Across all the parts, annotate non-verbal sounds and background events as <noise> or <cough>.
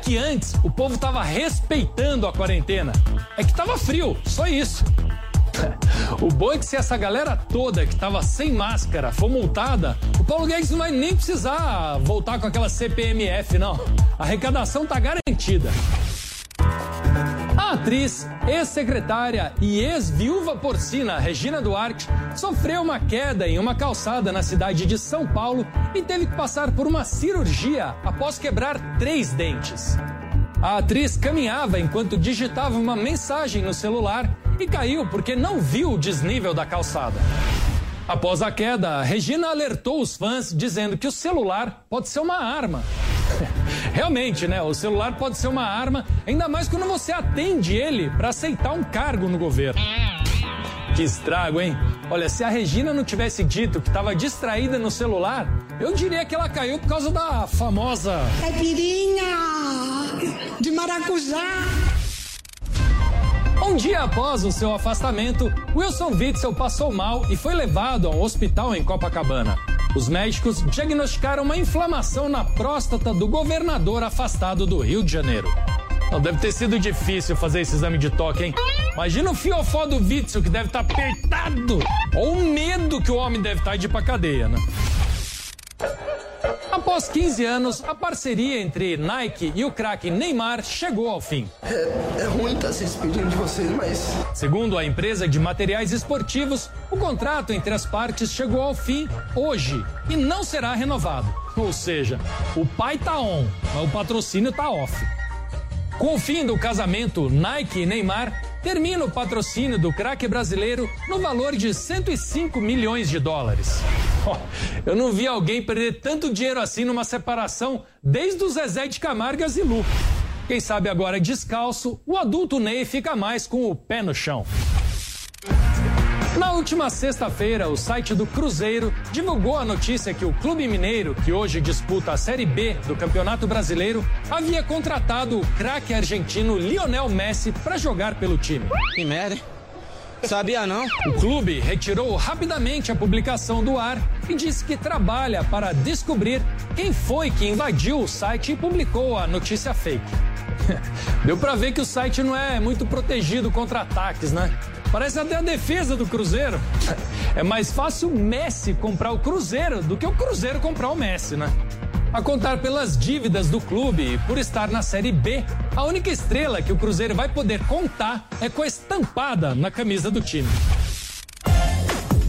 que antes o povo tava respeitando a quarentena. É que tava frio, só isso. <laughs> O bom é que se essa galera toda que tava sem máscara for multada, o Paulo Guedes não vai nem precisar voltar com aquela CPMF, não. A arrecadação tá garantida. A atriz, ex-secretária e ex-viúva porcina Regina Duarte sofreu uma queda em uma calçada na cidade de São Paulo e teve que passar por uma cirurgia após quebrar três dentes. A atriz caminhava enquanto digitava uma mensagem no celular e caiu porque não viu o desnível da calçada. Após a queda, Regina alertou os fãs dizendo que o celular pode ser uma arma. <laughs> Realmente, né? O celular pode ser uma arma, ainda mais quando você atende ele para aceitar um cargo no governo. Que estrago, hein? Olha, se a Regina não tivesse dito que estava distraída no celular, eu diria que ela caiu por causa da famosa. Caipirinha de maracujá. Um dia após o seu afastamento, Wilson Witzel passou mal e foi levado a um hospital em Copacabana. Os médicos diagnosticaram uma inflamação na próstata do governador afastado do Rio de Janeiro. Não deve ter sido difícil fazer esse exame de toque, hein? Imagina o fiofó do Witzel que deve estar tá apertado. Ou o medo que o homem deve estar tá de ir pra cadeia, né? Após 15 anos, a parceria entre Nike e o craque Neymar chegou ao fim. É, é ruim estar tá se despedindo de vocês, mas. Segundo a empresa de materiais esportivos, o contrato entre as partes chegou ao fim hoje e não será renovado. Ou seja, o pai tá on, mas o patrocínio tá off. Com o fim do casamento Nike e Neymar, termina o patrocínio do craque brasileiro no valor de 105 milhões de dólares. Eu não vi alguém perder tanto dinheiro assim numa separação desde o Zezé de Camargo e Zilu. Quem sabe agora descalço, o adulto Ney fica mais com o pé no chão. Na última sexta-feira, o site do Cruzeiro divulgou a notícia que o Clube Mineiro, que hoje disputa a Série B do Campeonato Brasileiro, havia contratado o craque argentino Lionel Messi para jogar pelo time. Que merda. Sabia não? O clube retirou rapidamente a publicação do ar e disse que trabalha para descobrir quem foi que invadiu o site e publicou a notícia fake. <laughs> Deu para ver que o site não é muito protegido contra ataques, né? Parece até a defesa do Cruzeiro. É mais fácil o Messi comprar o Cruzeiro do que o Cruzeiro comprar o Messi, né? A contar pelas dívidas do clube e por estar na Série B, a única estrela que o Cruzeiro vai poder contar é com a estampada na camisa do time.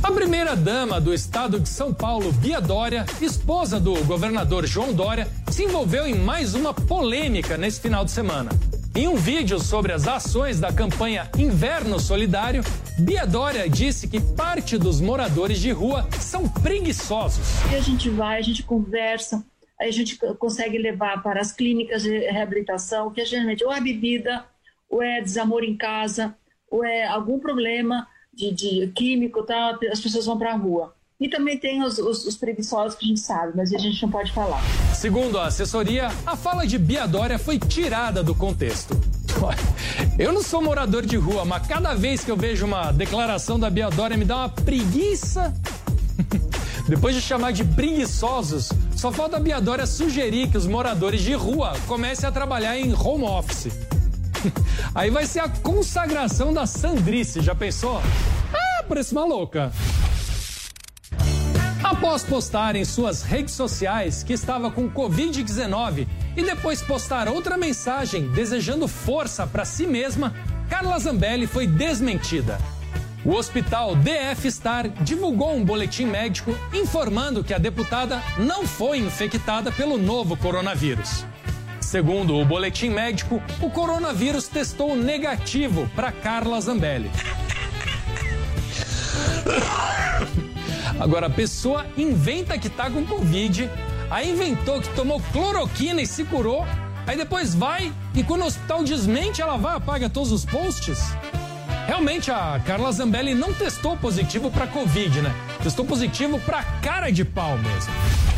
A primeira-dama do estado de São Paulo, Bia Dória, esposa do governador João Dória, se envolveu em mais uma polêmica nesse final de semana. Em um vídeo sobre as ações da campanha Inverno Solidário, Bia Dória disse que parte dos moradores de rua são preguiçosos. E a gente vai, a gente conversa, a gente consegue levar para as clínicas de reabilitação, que é geralmente ou é bebida, ou é desamor em casa, ou é algum problema de, de químico, tá? as pessoas vão para a rua. E também tem os, os, os, preguiçosos que a gente sabe, mas a gente não pode falar. Segundo a assessoria, a fala de Bia Dória foi tirada do contexto. Eu não sou morador de rua, mas cada vez que eu vejo uma declaração da Bia Dória me dá uma preguiça. <laughs> Depois de chamar de preguiçosos, só falta a Bia Dória sugerir que os moradores de rua comecem a trabalhar em home office. <laughs> Aí vai ser a consagração da Sandrice, já pensou? Ah, parece uma louca. Após postar em suas redes sociais que estava com Covid-19 e depois postar outra mensagem desejando força para si mesma, Carla Zambelli foi desmentida. O hospital DF Star divulgou um boletim médico informando que a deputada não foi infectada pelo novo coronavírus. Segundo o boletim médico, o coronavírus testou negativo para Carla Zambelli. Agora, a pessoa inventa que tá com Covid, aí inventou que tomou cloroquina e se curou, aí depois vai e quando o hospital desmente, ela vai apaga todos os posts. Realmente, a Carla Zambelli não testou positivo para Covid, né? Testou positivo para cara de pau mesmo.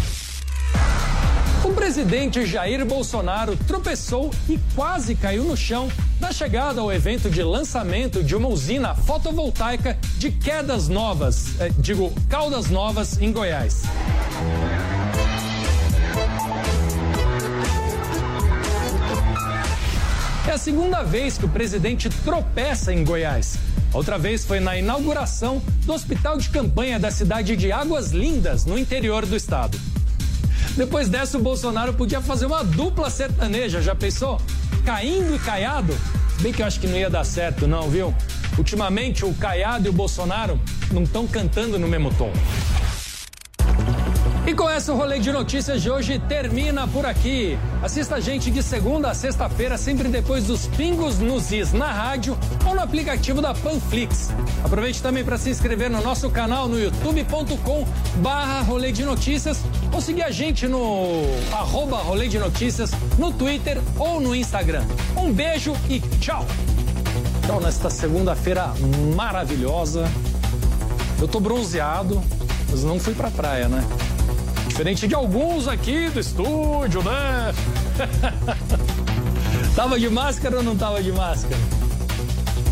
O presidente Jair Bolsonaro tropeçou e quase caiu no chão na chegada ao evento de lançamento de uma usina fotovoltaica de quedas novas, eh, digo, Caldas Novas, em Goiás. É a segunda vez que o presidente tropeça em Goiás. Outra vez foi na inauguração do hospital de campanha da cidade de Águas Lindas, no interior do estado. Depois dessa, o Bolsonaro podia fazer uma dupla sertaneja, já pensou? Caindo e Caiado? Bem que eu acho que não ia dar certo, não, viu? Ultimamente, o Caiado e o Bolsonaro não estão cantando no mesmo tom. E com essa, o rolê de notícias de hoje termina por aqui. Assista a gente de segunda a sexta-feira, sempre depois dos pingos nos is na rádio ou no aplicativo da Panflix. Aproveite também para se inscrever no nosso canal no youtube.com barra rolê de notícias ou seguir a gente no arroba rolê de notícias no Twitter ou no Instagram. Um beijo e tchau! Tchau nesta segunda-feira maravilhosa. Eu tô bronzeado, mas não fui pra praia, né? Diferente de alguns aqui do estúdio, né? <laughs> tava de máscara ou não tava de máscara?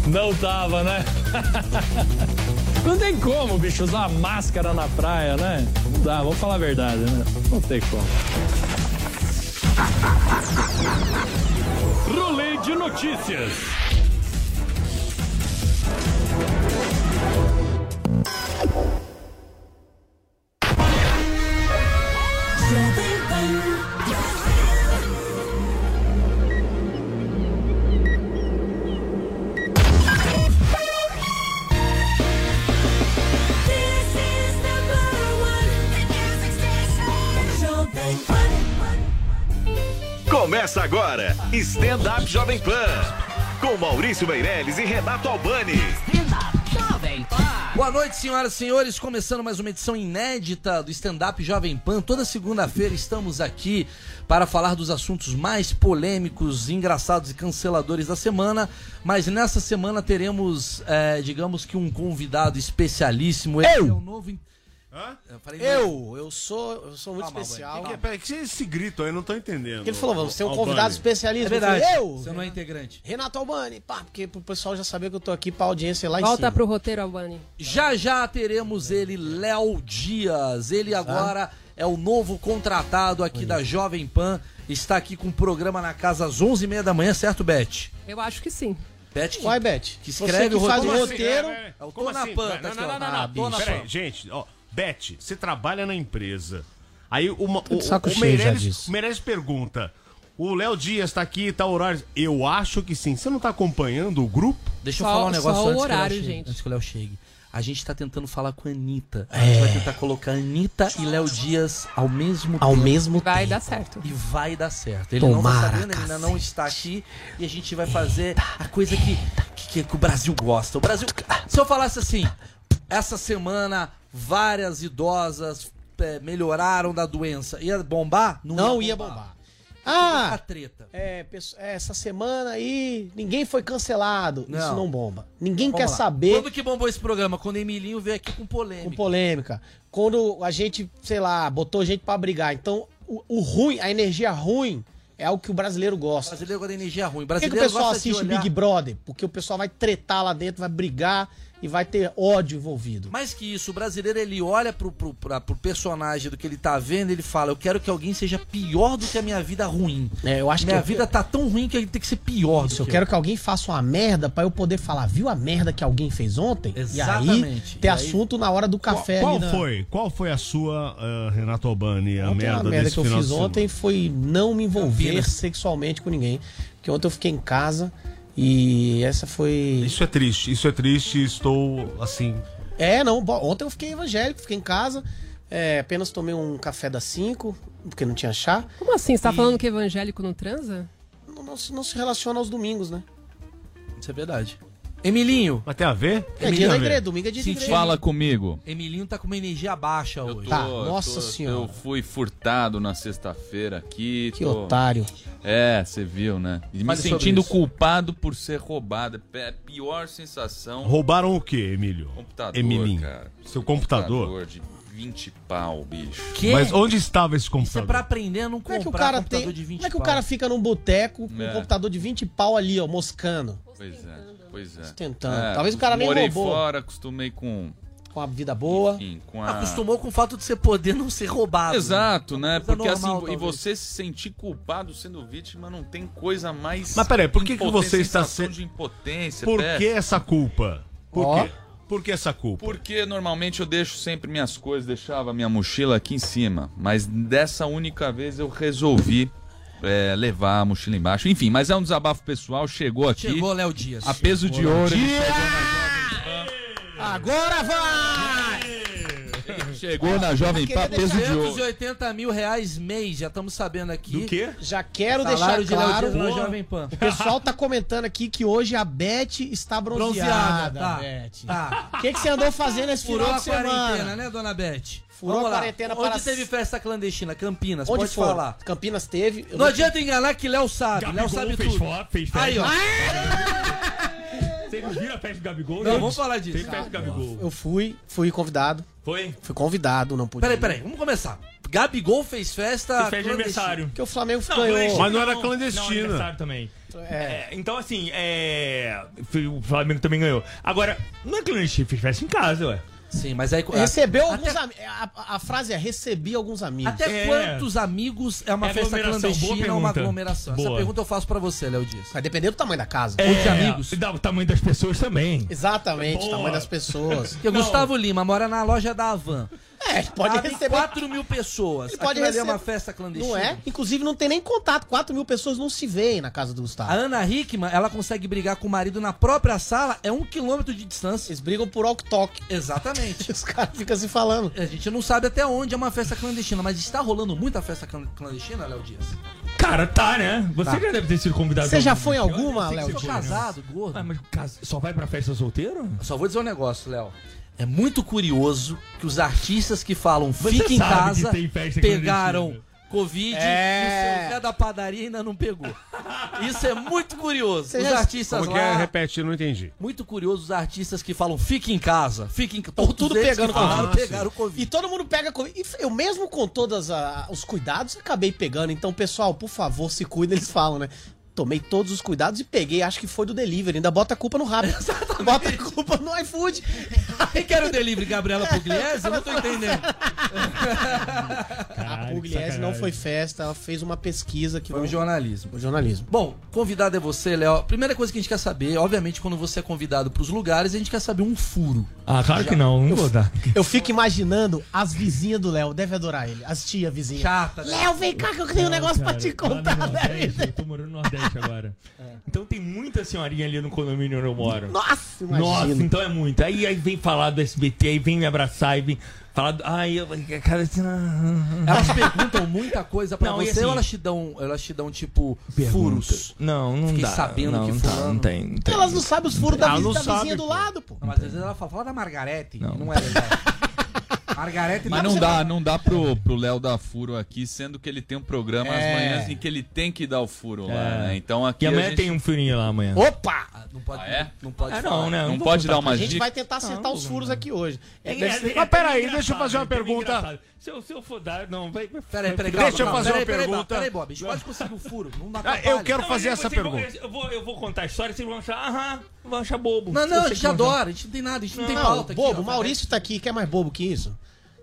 Não tava, né? <laughs> não tem como, bicho, usar máscara na praia, né? Não dá, vou falar a verdade, né? Não tem como. Rolê de notícias. Começa agora, Stand Up Jovem Pan. Com Maurício Meirelles e Renato Albani. Boa noite, senhoras e senhores. Começando mais uma edição inédita do Stand Up Jovem Pan. Toda segunda-feira estamos aqui para falar dos assuntos mais polêmicos, engraçados e canceladores da semana. Mas nessa semana teremos, é, digamos que um convidado especialíssimo. Ele Eu? é o novo. Hã? Eu, falei, Eu, eu sou, eu sou muito Calma, especial. Que, peraí, que esse grito aí, eu não tô entendendo. Ele falou, você é um Albani. É verdade. Eu? Você não é integrante. Renato Albani, pá, porque pro pessoal já saber que eu tô aqui pra audiência lá em Volta cima. pro roteiro, Albani. Já já teremos ele, Léo Dias. Ele agora é o novo contratado aqui da Jovem Pan. Está aqui com o programa na casa às 11h30 da manhã, certo, Beth? Eu acho que sim. Beth que, Uai, Beth, que você escreve que o faz roteiro. o roteiro. É o Como Tô na assim? Pan, Não, tá não, aqui, não, não, não, Ah, não. Tô na Peraí, Pan. gente, ó. Beth, você trabalha na empresa. Aí uma, o, o, Meirelles, o Meirelles pergunta: o Léo Dias tá aqui, tá horário. Eu acho que sim. Você não tá acompanhando o grupo? Deixa eu Só- falar um negócio só o antes, horário, que o Léo chegue, gente. antes que o Léo chegue. A gente tá tentando falar com a Anitta. A gente vai tentar colocar a Anitta e Léo Dias ao mesmo Ao tempo. mesmo Vai dar certo. E vai dar certo. Ele não vai Tomara, sabendo, ele ainda não está aqui. E a gente vai fazer a coisa que, que, que o Brasil gosta. O Brasil. Se eu falasse assim, essa semana várias idosas é, melhoraram da doença, ia bombar? Não ia bombar. A Ah, treta. é, é, essa semana aí ninguém foi cancelado. Não. Isso não bomba. Ninguém Vamos quer lá. saber Quando que bombou esse programa? Quando o Emilinho veio aqui com polêmica. com polêmica. Quando a gente, sei lá, botou gente pra brigar. Então, o, o ruim, a energia ruim é algo que o brasileiro O gosta. brasileiro gosta da energia ruim. O Por que, que o brasileiro pessoal de assiste olhar- Big Brother? Porque o pessoal vai tretar lá dentro, vai brigar e vai ter ódio envolvido. Mais que isso, o brasileiro ele olha pro, pro, pra- pro personagem do que ele tá vendo, ele fala: Eu quero que alguém seja pior do que a minha vida ruim. É, eu acho minha que vida tá tão ruim que ele tem que ser pior Isso, do eu que quero que alguém faça uma merda pra eu poder falar, viu a merda que alguém fez ontem? E Exatamente. aí ter E aí- assunto na hora do café qual ali na... foi? Qual foi a sua, ah, Renato Albani, a Ontem merda, a merda desse que eu fiz ontem foi não me envolver Campinas. sexualmente com ninguém. Porque ontem eu fiquei em casa e essa foi. Isso é triste, isso é triste, estou assim. É, não. Ontem eu fiquei evangélico, fiquei em casa. é, apenas tomei um café das 5, porque não tinha chá. Como assim? Você tá falando que evangélico não transa? Não, não se- não se relaciona aos domingos, né? Isso é verdade. Emilinho. Mas tem a ver? É Tem dia da igreja, domingo é dia de Sim, igreja. Fala comigo. Emiliano tá com uma energia baixa Eu hoje. tô- Tá, nossa tô- senhora. Eu fui furtado na sexta-feira aqui. Que tô- otário. É, você viu, né? E me sentindo culpado por ser roubado. É a pior sensação. Roubaram o quê, Emílio? Computador, Emilinho. cara. Seu computador? de 20 pau, bicho. Que? Mas onde estava esse Isso é computador? pra aprender a não Como é que o comprar cara computador tem. de 20 Como é que o cara fica num boteco com um É. computador de 20 pau ali, ó, moscando? Pois é, pois é. Tentando. Talvez o cara nem morei roubou. fora, acostumei com com a vida boa. Enfim, com a... Acostumou com o fato de você poder não ser roubado. Exato, né? Porque normal, assim, e talvez. você se sentir culpado sendo vítima não tem coisa mais. Mas peraí, por que, que você está sendo. de impotência? Por que essa culpa? Por Ó. quê? Por que essa culpa? Porque normalmente eu deixo sempre minhas coisas, deixava minha mochila aqui em cima. Mas dessa única vez eu resolvi é, levar a mochila embaixo. Enfim, mas é um desabafo pessoal, chegou aqui. Chegou Léo Dias. A peso de ouro. Agora vai! Chegou na Jovem Pan, peso de ouro. 280 mil reais mês, já estamos sabendo aqui. Do quê? Já quero Salário deixar de claro. Na Jovem Pan. O pessoal tá comentando aqui que hoje a Beth está bronzeada. Bronzeada, tá. Beth. Tá. O que, que você andou fazendo esse Furou final a de semana? quarentena, né, dona Beth? Furou Vamos a lá. quarentena Onde para- teve festa clandestina? Campinas, Onde pode for? falar. Campinas teve. eu Não adianta enganar que Léo sabe. Léo sabe fez tudo. foto, fez festa. Aí, ó. Vocês não viram a festa do Gabigol? Não, gente? vamos falar disso. Fez festa do Gabigol. Eu fui, fui convidado. Foi? Fui convidado, não pude. Peraí, peraí, vamos começar. Gabigol fez festa. Fez festa de clandestina. aniversário. Porque o Flamengo Não, ganhou. Mas não era Não, clandestina. aniversário também. É. É, então, assim, é. O Flamengo também ganhou. Agora, não é clandestino, fez festa em casa, ué. Sim, mas aí. Recebeu até- alguns amigos. A, a frase é recebi alguns amigos. Até É. quantos amigos é uma É festa clandestina ou uma pergunta. aglomeração? Essa Boa. pergunta eu faço pra você, Léo Dias. Vai depender do tamanho da casa. Ou de amigos. E dá o tamanho das pessoas também. Exatamente, Boa. tamanho das pessoas. Porque o Gustavo Lima mora na loja da Havan. É, pode Cabe receber. 4 mil pessoas. Ele pode Aquilo ali é receber- uma festa clandestina. Não é? Inclusive não tem nem contato. 4 mil pessoas não se veem na casa do A Gustavo. Ana Hickman, ela consegue brigar com o marido na própria sala, é um quilômetro de distância. Eles brigam por walk-talk. Exatamente. <laughs> Os caras ficam se falando. A gente não sabe até onde é uma festa clandestina, mas está rolando muita festa clan- clandestina, Léo Dias? Cara, tá, né? Você Tá. já deve ter sido convidado. Você já foi em alguma, Eu Léo você Sou casado, gordo. Ah, mas só vai pra festa solteiro? Só vou dizer um negócio, Léo. É muito curioso que os artistas que falam Você fica em casa que pegaram clandestina. Covid É. e o seu Zé da padaria ainda não pegou. Isso é muito curioso. Você os já- artistas Como que é? lá. Repete, eu não entendi. Muito curioso os artistas que falam fique em casa, fique em casa. Tudo pegando falaram, Covid. pegaram o Covid. E todo mundo pega Covid. E eu mesmo com todos os cuidados, acabei pegando. Então, pessoal, por favor, se cuida, eles falam, né? Tomei todos os cuidados e peguei, acho que foi do delivery. Ainda bota a culpa no rabo. <laughs> Bota a culpa no iFood. Quem quer o delivery, Gabriela Pugliese? Eu não tô entendendo. A Caralho, que Pugliese não foi festa, ela fez uma pesquisa que Foi um jornalismo. o jornalismo. Bom, convidado é você, Léo. Primeira coisa que a gente quer saber, obviamente, quando você é convidado pros lugares, a gente quer saber um furo. Ah, claro que não, não vou dar. Eu fico imaginando as vizinhas do Léo, deve adorar ele. As tia vizinha. Chata, né? Léo, vem cá que eu tenho um negócio pra te contar, Lá no né? Eu tô morando no Nordeste agora. <laughs> Então tem muita senhorinha ali no condomínio onde eu moro. Nossa, Nossa, imagina. então é muito. Aí, aí vem falar do SBT, aí vem me abraçar, aí vem falar do. Ai, eu. Cara, assim. ah, Elas perguntam muita coisa pra Não, você assim- ou elas te dão, elas te dão tipo pergunta. furos? Não, não Fiquei dá. sabendo não, que não, tá, não tem, não tem. Elas não sabem os furos da, viz- da sabe, vizinha do pô. lado, pô. Não, mas às vezes ela fala, fala da Margarete, Não. não, é legal. <laughs> Margarete Mas tá- não dá, não dá pro, pro Léo dar furo aqui, sendo que ele tem um programa É. às manhãs em que ele tem que dar o furo lá, É. né? Então aqui E a amanhã gente tem um furinho lá amanhã. Opa! Não pode, Ah, é? não pode Ah, falar. não, né? não vou pode dar uma A gente dica. vai tentar acertar os furos aqui hoje. É, É, deve é, Mas peraí, é deixa eu fazer uma é pergunta. Se eu, se eu for dar. Não, vai. Peraí, peraí, vai- calma, Deixa eu fazer uma peraí, pergunta. Peraí, Bob, a gente pode conseguir um furo. Não dá Ah, eu quero Não, fazer essa pergunta. eu, vou, eu vou contar a história, vocês vão achar. Aham, vão achar bobo. Não, não, a gente adora, a gente não tem nada, a gente não, tem Não, pauta aqui. bobo, o Maurício tá aqui, quer mais bobo que isso?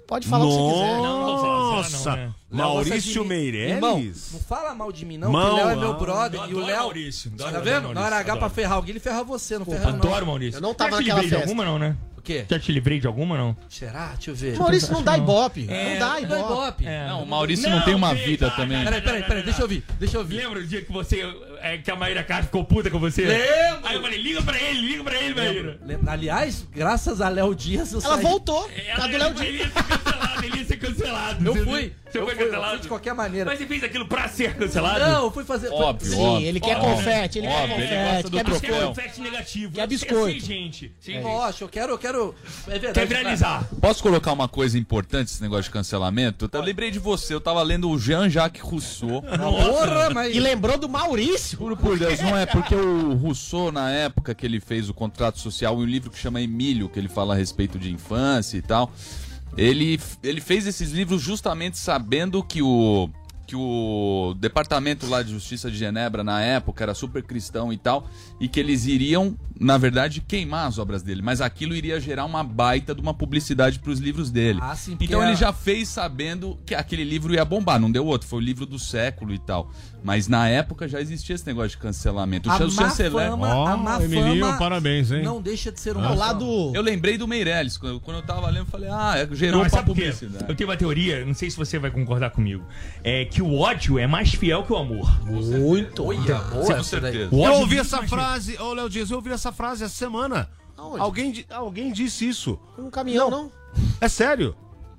Pode falar o que você quiser. Não, não vou falar, Nossa, não, né? Maurício mim. Meirelles? Irmão, não fala mal de mim, não, Mão, que o Léo é meu brother. E o Léo. Maurício, adoro, tá adoro vendo? Maurício, Na hora H pra ferrar alguém, ele ferra você, não ferra não. Adoro, Maurício. Eu não tava naquela de festa. alguma, não, né? Quê? Já te livrei de alguma, não? Será? Deixa eu ver. Maurício não dá ibope. É, não dá Não é ibope. É. Não, o Maurício não, tem uma vida também. Peraí, peraí, peraí, deixa eu ouvir, deixa eu ouvir. Lembra o dia que você. É, que a Maíra Castro ficou puta com você? Lembro. Aí eu falei, liga pra ele, liga pra ele, Maíra. Lembra- Aliás, graças a Léo Dias, eu Ela saí- voltou. Ela, A do Léo Dias. Ele ia ser cancelado, ele. Eu fui. Você eu foi fui, eu cancelado? fui de qualquer maneira. Mas você fez aquilo pra ser cancelado? Não, eu fui fazer. Óbvio, Sim, óbvio. ele quer Óbvio. confete, ele quer Óbvio, ele gosta confete, quer confete negativo. Quer É biscoito. assim, gente. Sim. Poxa, eu quero, eu quero. É verdade. Quer viralizar. Posso colocar uma coisa importante esse negócio de cancelamento? Eu lembrei de você, eu tava lendo o Jean-Jacques Rousseau. Porra, mas. E lembrou do Maurício. Juro por Deus, não é porque o Rousseau, na época que ele fez o contrato social, um livro que chama Emílio, que ele fala a respeito de infância e tal, ele, ele fez esses livros justamente sabendo que o, que o departamento lá de justiça de Genebra na época era super cristão e tal, e que eles iriam, na verdade, queimar as obras dele, mas aquilo iria gerar uma baita de uma publicidade para os livros dele. Ah, sim, então ele já fez sabendo que aquele livro ia bombar, não deu outro, foi o livro do século e tal. Mas na época já existia esse negócio de cancelamento. O A chanceler. fama, a má Emilio, fama parabéns, hein? não deixa de ser um Ah. Ao lado. Eu lembrei do Meirelles, quando eu tava lendo, eu falei, ah, é, Não, gerou mas pra sabe por quê? publicidade. Eu tenho uma teoria, não sei se você vai concordar comigo. É que o ódio é mais fiel que o amor. Muito. Olha, boa Com certeza. Eu ouvi essa frase, ô Léo Dias, eu ouvi essa frase essa semana. Aonde? Alguém, alguém disse isso. Um caminhão, não? É sério.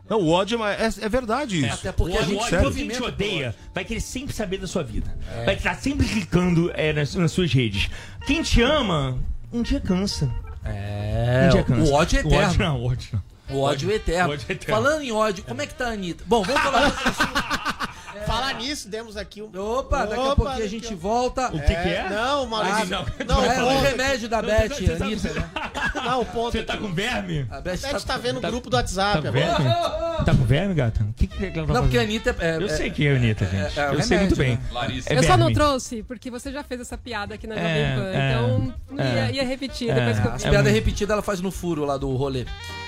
Não, o ódio é, é, é verdade isso. Até porque o a ódio, gente o ódio, sério. quando a gente odeia, vai querer sempre saber da sua vida. É. Vai estar sempre clicando é, nas, nas suas redes. Quem te ama, um dia cansa. É, Um dia cansa. o ódio é O ódio eterno. não, o ódio não. O ódio é eterno. O ódio é eterno. Falando em ódio, como é que tá a Anitta? Bom, vamos falar assunto. Falar nisso, demos aqui um. Opa, daqui a pouquinho a gente volta. O que, que é? Não, Maurício. Ah, não, não, o é o remédio da Beth, você tá- Anitta, né? Não, o ponto. Você tá com verme? A Beth A gente tá vendo o grupo do Tá WhatsApp com agora. Tá com verme, gata? O que, que ela tá Não, porque a? Anitta é. Eu é- sei que é a Anitta, gente. é- é eu sei muito bem. né? Larissa. É eu só não trouxe, porque você já fez essa piada aqui na Jovem É, Pan. é, então, ia, é. ia repetir É. depois que eu As É piadas muito- repetidas ela faz no furo lá do rolê.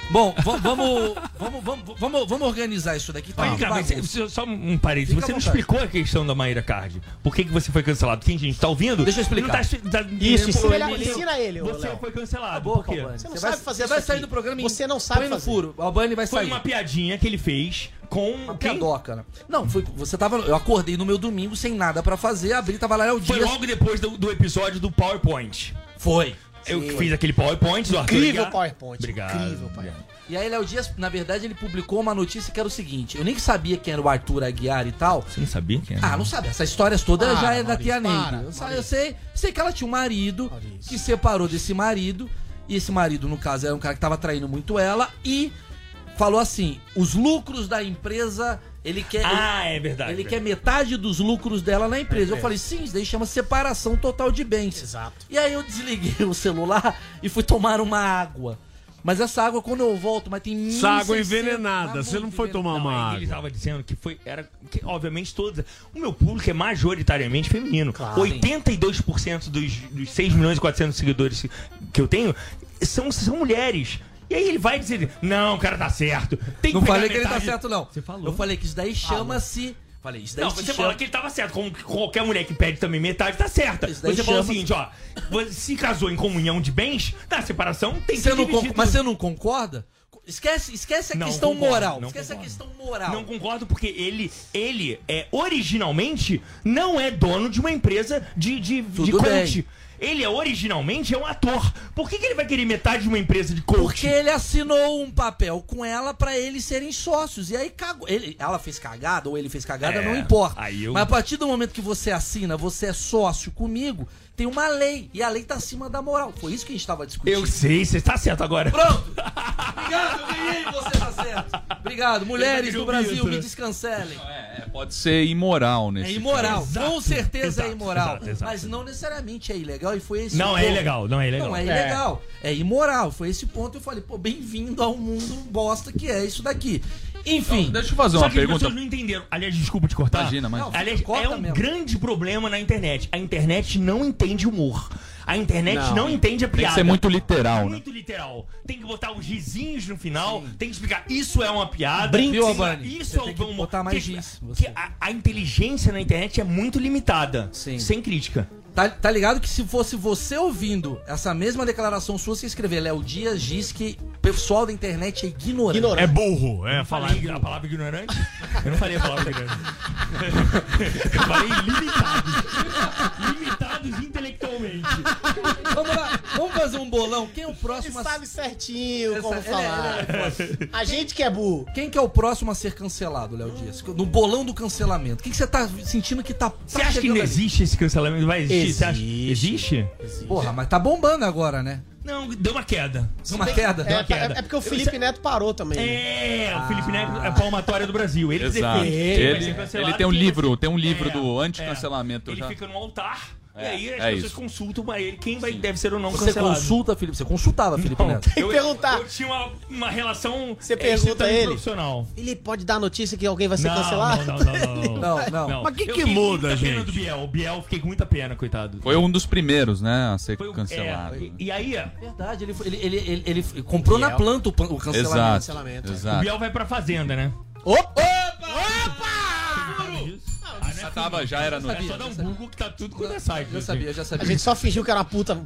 Bom, va- vamos, vamos, vamos, vamos, vamos organizar isso daqui. Tá cá, mas você- só um parênteses. Fica Você não explicou a questão da Maíra Card. Por que, que você foi cancelado? Quem gente tá ouvindo? Deixa eu explicar. Não tá, tá, Isso, ensina, ele, ensina ele, Você Léo. foi cancelado. Boa, Por quê? Você não Você sabe vai, fazer você isso vai sair do programa e Você não sabe põe no fazer. furo. O Albani vai Foi sair. uma piadinha que ele fez com Uma quem? piadoca, né? Não, foi, você tava. Eu acordei no meu domingo sem nada pra fazer, abri, tava lá, é o Foi dia. logo depois do, do episódio do PowerPoint. Foi. Eu Sim. fiz aquele PowerPoint do Arthur Incrível Aguiar. PowerPoint. Obrigado. Incrível PowerPoint. E aí, Léo Dias, na verdade, ele publicou uma notícia que era o seguinte: eu nem sabia quem era o Arthur Aguiar e tal. Você não sabia quem era? Ah, não sabe. Essas histórias todas Para, já é da tia Neide. para, Eu, eu sei, sei que ela tinha um marido Maurício. que separou desse marido. E esse marido, no caso, era um cara que tava traindo muito ela. E falou assim: os lucros da empresa, ele quer. Ah, ele, é verdade. ele quer metade dos lucros dela na empresa. Eu falei, sim, isso daí chama separação total de bens. Exato. E aí eu desliguei <laughs> o celular e fui tomar uma água. Mas essa água, quando eu volto, mas tem Essa água 1.600 envenenada, você não foi tomar Não, uma aí ele água. estava dizendo que foi. Era, que, obviamente, todos. O meu público é majoritariamente feminino. Claro. 82% dos, dos 6 milhões e 400 seguidores que eu tenho são, são mulheres. E aí ele vai dizer: Não, o cara tá certo. Tem que Não falei que ele tá metade." certo, não. Você falou. Eu falei que isso daí chama-se. Falei, isso daí Não, se você chama... fala que ele tava certo. Como que qualquer mulher que pede também metade tá certa. Isso daí Você falou o chama- seguinte: ó, você se casou em comunhão de bens, na separação tem que Você não dividir con- Mas você não concorda? Esquece, esquece a Não questão concordo, moral. não Esquece concordo. a questão moral. Não concordo porque ele, ele é originalmente não é dono de uma empresa de, de, de Tudo coach. bem. Ele é originalmente é um ator. Por que, que ele vai querer metade de uma empresa de coach? Porque ele assinou um papel com ela pra eles serem sócios. E aí cagou. Ele, ela fez cagada ou ele fez cagada, É, não importa. eu- Mas a partir do momento que você assina, você é sócio comigo, tem uma lei. E a lei tá acima da moral. Foi isso que a gente tava discutindo. Eu sei, você tá certo agora. Pronto! <laughs> Obrigado, eu ganhei, você tá certo. Obrigado. Mulheres do Brasil, me descancelem. É, pode ser imoral nesse É imoral, Exato, com certeza é exato, imoral. exato, exato. Mas não necessariamente é ilegal e foi esse Não é ponto. ilegal, não é ilegal. Não é É. ilegal, é, imoral. Foi esse ponto eu falei, pô, bem-vindo ao mundo bosta que é isso daqui. Enfim. Deixa eu fazer Só uma que as pergunta. pessoas não entenderam. Aliás, desculpa te cortar. Imagina, mas- Não, Aliás, corta é um mesmo. grande problema na internet. A internet não entende humor. A internet não, Não. entende a Tem piada. que ser muito literal, né? Muito literal. Tem que botar os gizinhos no final. Tem que explicar. Isso é uma piada. Albani? Isso Você é tem um que humor. botar mais Que- giz. Que a, a inteligência na internet é muito limitada. Sim. Sem crítica. Tá, tá ligado que se fosse você ouvindo essa mesma declaração sua, você escrever Léo Dias diz que o pessoal da internet é ignorante. Ignorante. É burro, é falar. Falei a palavra ignorante? Eu não falei a palavra ignorante. <laughs> Eu falei limitados. Limitados intelectualmente. Vamos lá, vamos fazer um bolão. Quem é o Ele próximo a... sabe certinho Essa- como ele é- falar. ele A gente que é burro. Quem que é o próximo a ser cancelado, Léo Dias? No bolão do cancelamento. Quem que você tá sentindo que tá. Você acha que não existe esse cancelamento? Vai existir? Você acha? Existe. Existe? Porra, mas tá bombando agora, né? Não, deu uma queda. Uma queda. É, uma queda. é- é porque o Felipe Neto parou também. né? É, o Felipe Neto é a palmatória do Brasil. Ele Exato. defende. Ele, ele tem um livro, tem um livro É, do é. anti-cancelamento Ele já. fica no altar E aí as é pessoas isso. consultam pra ele quem vai, deve ser ou não Você cancelado. consulta, Felipe? Você consultava, Felipe Neto? <laughs> Tem que perguntar. Eu tinha uma, uma relação Você pergunta a ele. profissional. Ele pode dar notícia que alguém vai ser Não, cancelado? não, não, não, não. <laughs> Não, não. Mas que Eu que com muda, muita pena gente? do Biel. O Biel, fiquei com muita pena, coitado. Foi um dos primeiros, né, a ser Foi o- cancelado. é, e, e aí, ó, Verdade, ele, foi- ele, ele, ele, ele comprou na Biel. planta o, o cancelamento. Exato. cancelamento. o Exato. Biel vai pra fazenda, né? Opa! Já tava, já era no. É só dar um Google que tá tudo quanto é site. Eu sabia, já sabia. A gente só fingiu que era puta. Não,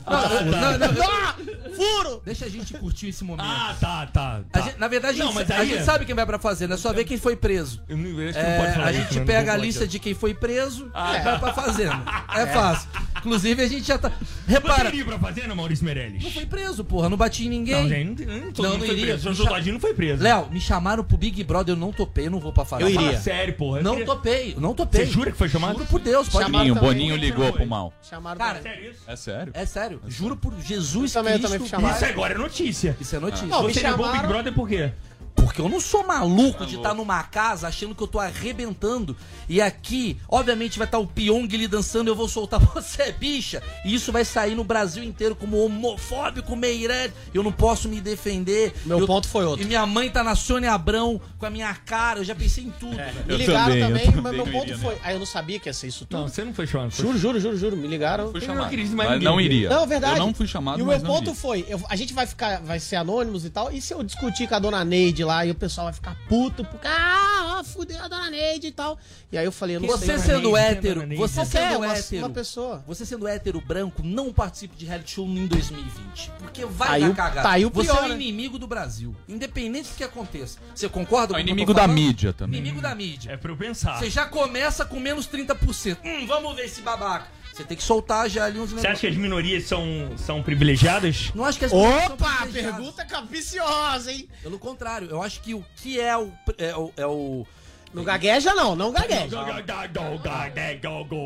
não, não, Ah, Furo! Deixa a gente curtir esse momento. Ah, tá, tá. Tá. gente- na verdade, Não, a, gente, mas a aí gente é- sabe quem vai pra fazenda, é só ver quem foi preso. Eu não, eu acho que É, não pode falar a isso, gente né? Não pega a lista de quem foi preso Ah, e tá. vai pra fazenda. <laughs> É fácil. Inclusive, a gente já tá. Repara, Você iria pra fazenda, Maurício Meirelles? não foi preso, porra. Não bati em ninguém. Não, gente, não, não, Não, não foi iria. preso. O Todinho não foi preso. Léo, me chamaram pro Big Brother, eu não topei, eu não vou pra fazenda. Eu iria. Sério, porra. Eu Não topei, eu não topei. Você jura que foi chamado? Juro por Deus, pode Chamaram Boninho, também. Boninho ligou pro mal. Chamaram Cara, também. Sério isso? É sério? É sério, juro por Jesus Eu também- eu Cristo. também fui chamado. Isso agora é notícia. Isso é notícia. Não, me Você negou o Big Brother por quê? Porque eu não sou maluco de estar numa casa achando que eu tô arrebentando e aqui, obviamente, vai estar o Pyong ali dançando e eu vou soltar <laughs> você é bicha. E isso vai sair no Brasil inteiro como homofóbico, Meirelles. Eu não posso me defender. Meu Eu- ponto foi outro. E minha mãe tá na Sônia Abrão com a minha cara. Eu já pensei em tudo. velho. Me Eu ligaram também, eu também, também mas meu ponto iria, foi. Ah, eu não sabia que ia ser isso tudo. Não, você não foi chamado. foi- Juro, juro, juro, juro. Me ligaram. Fui Eu chamado. não queria Mas ninguém. não iria. Não, verdade. Eu não fui chamado, E o mas meu ponto iria. foi, eu- a gente vai ficar, vai ser anônimos e tal, e se eu discutir com a dona Neide lá, e o pessoal vai ficar puto, porque, ah, fudeu a dona Neide e tal. E aí eu falei, eu não Você sei. sendo Neide, hétero, Neide. você sendo uma, hétero, uma pessoa. você sendo hétero branco, não participe de reality show em 2020. Porque vai Aí dar o- cagada. tá aí o você pior, é o né? inimigo do Brasil. Independente do que aconteça. Você concorda É o com o inimigo da mídia também. Inimigo da mídia. É pra eu pensar. Você já começa com menos 30%. Hum, vamos ver esse babaca. Você tem que soltar já ali uns Você acha que as minorias são, são privilegiadas? Não acho que as pessoas são Opa, pergunta capiciosa, hein? Pelo contrário, eu acho que o que é o. É o, é o- Não gagueja não, não gagueja.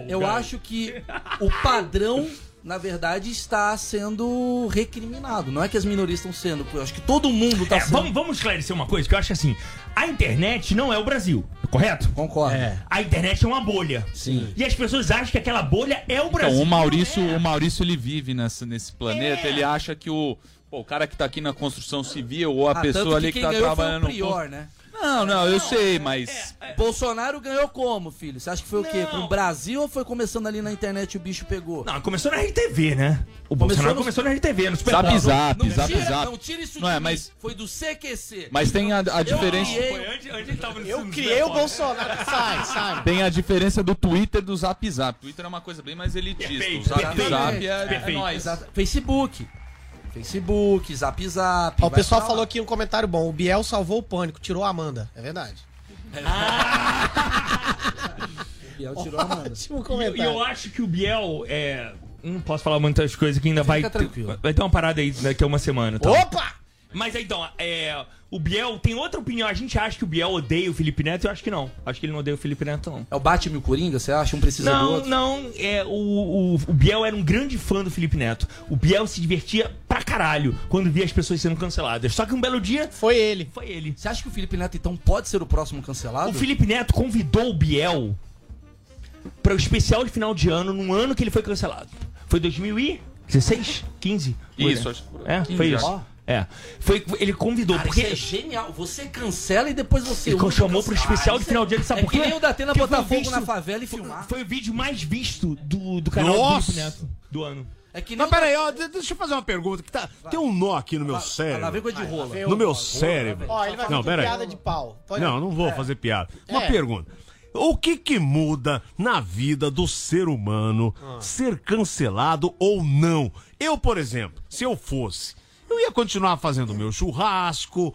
eu acho que <laughs> o padrão, na verdade, está sendo recriminado. Não é que as minorias estão sendo. Eu acho que todo mundo está É, sendo. vamos, vamos esclarecer uma coisa, que eu acho assim, a internet não é o Brasil, correto? Concordo. A internet é uma bolha. Sim. E as pessoas acham que aquela bolha é o Brasil. Então, o Maurício, é. o Maurício ele vive nessa, nesse planeta, É. ele acha que o, pô, o cara que tá aqui na construção civil ou a Ah, pessoa ali que, tá ganhou trabalhando. Prior, né? Não, não, eu sei, mas. Bolsonaro ganhou como, filho? Você acha que foi o quê? Com o Brasil ou foi começando ali na internet e o bicho pegou? Não, começou na RTV, né? O Começou Bolsonaro no- começou na RTV, no Super Zap Bowl. zap, Não zap tira, zap. não tira isso Não de é, mim. mas- Foi do CQC. Mas tem a, a diferença. criei- Foi antes, antes ele tava no Eu criei o Super Bowl. Bolsonaro. Sai, sai. Tem a diferença do Twitter e do Zap Zap. Twitter é uma coisa bem mais elitista. Perfeito, o Zap perfeito. Zap é, é Perfeito. nóis. Exato. Facebook. Facebook, Zap Zap. Ó, o vai pessoal falou aqui um comentário bom. O Biel salvou o pânico, tirou a Amanda. É verdade. <laughs> Biel tirou a manda. Ótimo E eu, comentário. e eu acho que o Biel é. Não posso falar muitas coisas que ainda vai. Fica tranquilo. Vai ter uma parada aí daqui a uma semana. Tá? Opa! Mas então, é, o Biel tem outra opinião. A gente acha que o Biel odeia o Felipe Neto. Eu acho que não. Acho que ele não odeia o Felipe Neto, não. É o Batman e o Coringa? Você acha? Um precisa do Não, outro? não. É, o, o, o Biel era um grande fã do Felipe Neto. O Biel se divertia pra caralho quando via as pessoas sendo canceladas. Só que um belo dia Foi ele. foi ele. Você acha que o Felipe Neto, então, pode ser o próximo cancelado? O Felipe Neto convidou o Biel para o especial de final de ano, num ano que ele foi cancelado. Foi 2016? 15? Foi, Isso, né? acho. É, 15 foi isso. É. Foi, ele convidou, Cara, porque isso é genial. Você cancela e depois você... ele chamou o pro especial Ah, de final de ano, sabe é por quê? que nem o Datena botar foi fogo visto- na favela e filmar. Foi o vídeo mais visto do, do canal do Nossa! Felipe Neto do ano. É que nem Mas peraí, ó, de- deixa eu fazer uma pergunta que tá. Tem um nó aqui no meu Ah, Lá vem cérebro. coisa de rola. No meu cérebro. Ó, ele vai vir Não, peraí. piada de pau. Pode- Não, não vou fazer piada. Uma É. pergunta. O que que muda na vida do ser humano ser cancelado ou não? Eu, por exemplo, se eu fosse, eu ia continuar fazendo meu churrasco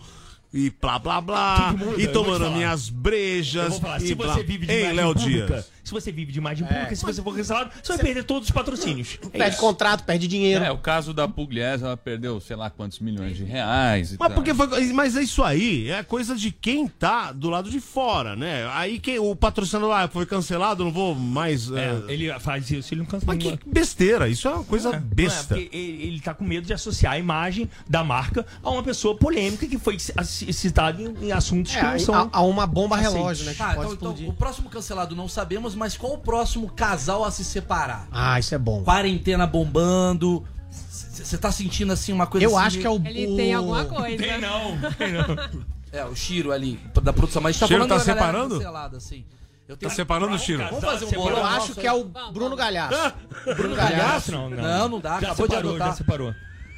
e blá blá blá, e Eu tomando minhas Eu brejas vou falar, e se blá. você vive de Ei, imagem Léo pública, Dias. Se você vive de imagem pública, se você for cancelado, você vai perder todos os patrocínios. É Perde isso. contrato, perde dinheiro. É, o caso da Pugliese, ela perdeu sei lá quantos milhões de reais e Mas tal. porque foi, mas é isso aí, é coisa de quem tá do lado de fora, né? Aí quem o patrocinador ah, foi cancelado, não vou mais É, é, ele faz isso, ele não cancela. Mas que besteira, isso é uma coisa é, besta. Não é, porque ele, ele tá com medo de associar a imagem da marca a uma pessoa polêmica que foi ci- citada em, em assuntos É, que não são. a- a uma bomba relógio, né? Que Tá, pode então, então, explodir. o próximo cancelado não sabemos, mas qual o próximo casal a se separar? Ah, isso é bom. Quarentena bombando. Você tá sentindo assim uma coisa Eu assim acho que é o. Ele o- tem alguma coisa. Tem não, tem não. É, o Chiro ali, da produção. Mas tá Chiro falando tá separando? cancelada, assim. Eu Tá separando o Chiro? Vamos fazer um Separou. bolão Eu acho que é o Bruno Galhaço. <laughs> Bruno Galhaço? Não, não. Não, não dá, Já acabou de separou, adotar. já separou.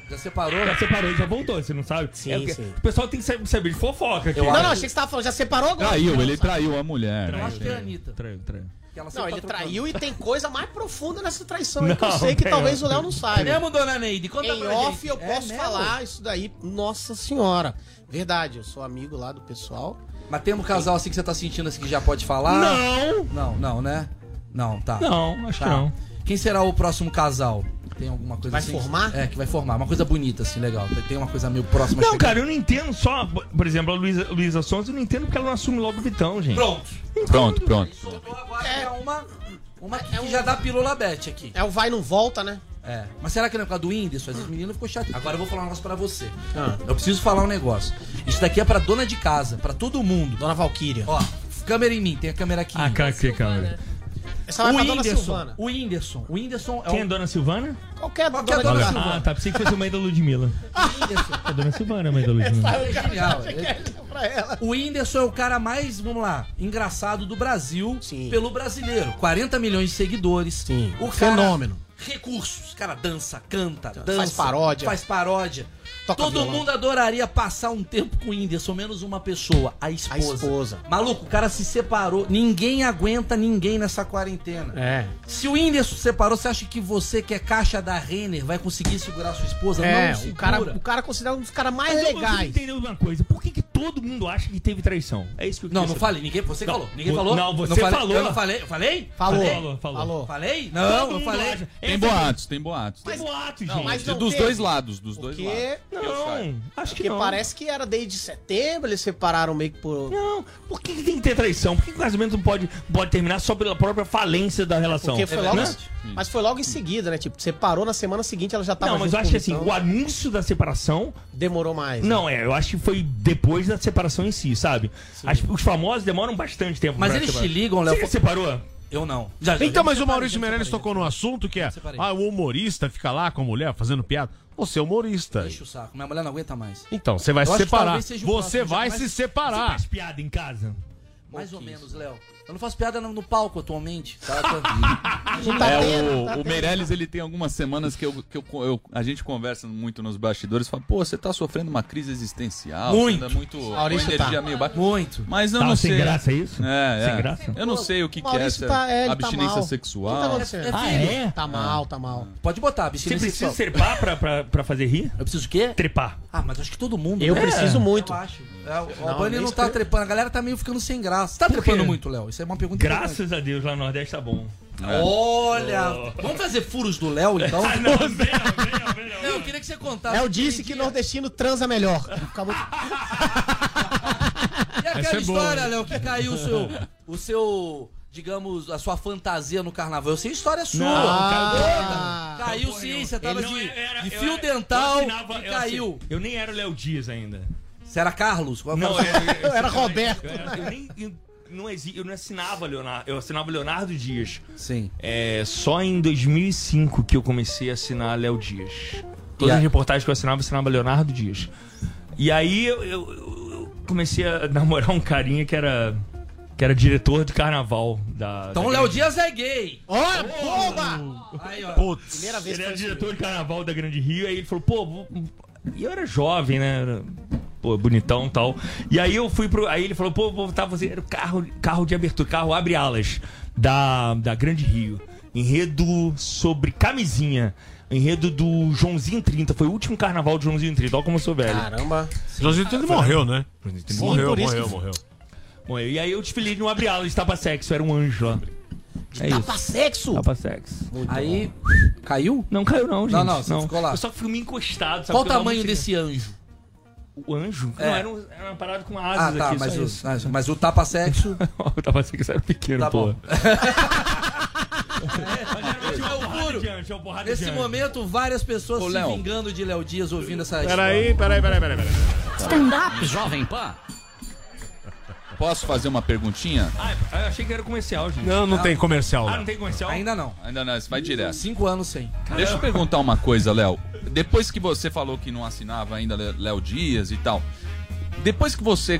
Já separou? Já separou, já voltou, você não sabe? Sim, É sim. O pessoal tem que saber, de fofoca aqui. Eu Não, acho- não, achei que você tava falando. Já separou agora? Traiu, ele traiu a mulher. Eu né? acho que é a Anitta. Traiu, traiu. Que ela Não, ele tá trocando. traiu e tem coisa mais profunda nessa traição aí que eu Não, sei que talvez não. o Léo não É saiba. mesmo, dona Neide? Conta Em pra off gente. eu É posso mesmo? falar isso daí. Nossa senhora. Verdade, eu sou amigo lá do pessoal. Mas tem um casal assim que você tá sentindo assim que já pode falar? Não! Não, não, né? Não, tá. Não, acho Tá. que não. Quem será o próximo casal? Tem alguma coisa Vai assim? formar? É, que vai formar. Uma coisa bonita, assim, legal. Tem uma coisa meio próxima. Não, cara, eu não entendo só. Por exemplo, a Luísa, Luísa Sons, eu não entendo porque ela não assume logo o Vitão, gente. Pronto. Pronto, pronto. Soltou agora é uma, uma que, que já dá pílula bet aqui. É o vai e não volta, né? É. Mas será que não é por causa do Whindersson? As meninas ficou chato. Agora eu vou falar um negócio pra você. Ah. Eu preciso falar um negócio. Isso daqui é pra dona de casa, pra todo mundo. Dona Valquíria. Ó, câmera em mim, tem a câmera aqui. Ah, cara, que câmera. Essa vai o pra Whindersson, Silvana. o Whindersson, o Whindersson é Quem é um... Dona Silvana? Qualquer, Qualquer dona, Silvana. Ah, tá. Pensei que fosse a mãe da Ludmilla. <laughs> Whindersson. A Dona Silvana, a mãe da Ludmilla. É genial. Ela. O Whindersson é o cara mais, vamos lá, engraçado do Brasil Sim. pelo brasileiro. 40 milhões de seguidores. Sim. O cara, Fenômeno. Recursos. O cara dança, canta, dança. Faz paródia. Faz paródia. Toca Todo violão. mundo adoraria passar um tempo com o Whindersson, menos uma pessoa, a esposa. A esposa. Maluco, o cara se separou. Ninguém aguenta ninguém nessa quarentena. É. Se o Whindersson se separou, você acha que você, que é caixa da Renner, vai conseguir segurar sua esposa? É, não o segura. cara, o cara considera um dos caras mais Mas eu- Eu legais. entendeu uma coisa. Por que, que todo mundo acha que teve traição? É isso que eu Não, não saber. falei. Ninguém, você Não, falou. Ninguém falou. não, você falei, falou. Eu não falei. Eu falei? Falou. Falei? Falou, falou. Falou. Falei? Todo Não, eu mundo falei. acha. Tem Essa- boatos, tem boatos. Tem boatos, Não, gente. mas não dos teve. dois lados, dos dois Porque, lados. Não, acho que porque não. parece que era desde setembro, eles separaram meio que por... Não, por que, tem que ter traição? Por que, o casamento não pode, pode terminar só pela própria falência da relação? Porque foi É mas foi logo em seguida, né? Tipo, separou na semana seguinte, ela já tava Não, mas junto eu acho que o assim, o anúncio da separação. demorou mais. né? Não, é, eu acho que foi depois da separação em si, sabe? Que os famosos demoram bastante tempo Mas pra eles separar. te ligam, Léo. Você já separou? Eu não. Já, já, Então, já mas me o Maurício separei, Meirelles tocou no assunto que é, separei. ah, o humorista fica lá com a mulher fazendo piada. Você é humorista. Enche o saco. Minha mulher não aguenta mais. Então, você vai Eu se separar. Você próximo, vai se mais- Você separar. faz piada em casa? Mais ou menos, Léo. Eu não faço piada no, no palco atualmente. Tá? <laughs> Tá É, tendo, o, tá o. Meirelles, ele tem algumas semanas que, eu, que eu, eu- a gente conversa muito nos bastidores. Fala, pô, você tá sofrendo uma crise existencial. Muito. Você anda muito Maurício energia tá. meio baixa. Muito. Mas eu Tá não sem sei. graça isso? É, Sem é. graça? Eu não sei o que, que é essa tá- é, tá abstinência. O tá sexual. acontecendo? Ah, é? Tá mal, tá mal. Pode botar, Você abstinência precisa sexual. trepar pra, pra, pra fazer rir? Eu preciso o quê? Trepar. Ah, mas acho que todo mundo. Eu né? preciso muito. Eu acho. É, o Não, Albani nem não tá trepando. A galera tá meio ficando sem graça. Você tá trepando muito, Léo? Isso é uma pergunta Graças a Deus, lá no Nordeste tá bom. importante. Olha! Vamos fazer furos do Léo, então? <laughs> Ah, não, eu queria que você contasse. Léo disse que nordestino transa melhor. Fica muito- E aquela é boa, história, né? Léo, que caiu o seu, o seu, digamos, a sua fantasia no carnaval. Eu sei a história sua. Não, Ah. Caiu Porra, sim, eu- você tava de, era- de eu fio era- dental eu assinava- e eu caiu. assin- Eu nem era o Léo Dias ainda. Você era Carlos? Qual Não, eu, eu- Eu era eu- Roberto. Eu, era- eu nem. Eu não, exi, eu não assinava Leonardo. Eu assinava Leonardo Dias. Sim. É só em 2005 que eu comecei a assinar Léo Dias. Todas a- as reportagens que eu assinava, eu assinava Leonardo Dias. E aí eu, eu- eu comecei a namorar um carinha que era. Que era diretor de carnaval da. Então da o Léo grande- Dias é gay. Olha, bomba! Aí, ó. Putz. Primeira vez Ele era diretor de carnaval da Grande Rio, aí ele falou, pô, vou- e eu era jovem, né? Pô, bonitão e tal. E aí eu fui pro. Aí ele falou, pô, vou. Era o carro, carro de abertura, carro abre alas da, da Grande Rio. Enredo sobre camisinha. Enredo do Joãozinho 30. Foi o último carnaval de Joãozinho 30. Olha como eu sou velho. Caramba. Joãozinho Tito morreu, né? Sim, morreu, morreu, que- morreu. Bom, e aí eu desfilei no abre alas de tapa sexo. Era um anjo lá. É Tapa isso. sexo? Tapa sexo. Aí, caiu? Não caiu, não, gente. Não, não, você ficou lá. Eu só fui encostado. Sabe, Qual o tamanho muito desse anjo? O anjo? É. Não, era, um- era uma parada com asas Ah, tá, aqui. mas só o, isso. ah, mas o tapa-sexo... Que <laughs> isso era pequeno, Tá pô. tinha <laughs> uma porrada Nesse momento, várias pessoas Ô, se Léo. vingando de Léo Dias ouvindo essa Peraí, peraí, peraí, peraí. peraí. Stand-up Jovem Pan. Posso fazer uma perguntinha? Ah, eu achei que era comercial, gente. Não, não tem comercial. Ah, não tem comercial? Ainda não. Ainda não, você vai direto. Cinco anos sem. Deixa eu perguntar uma coisa, Léo. Depois que você falou que não assinava ainda Léo Dias e tal, depois que você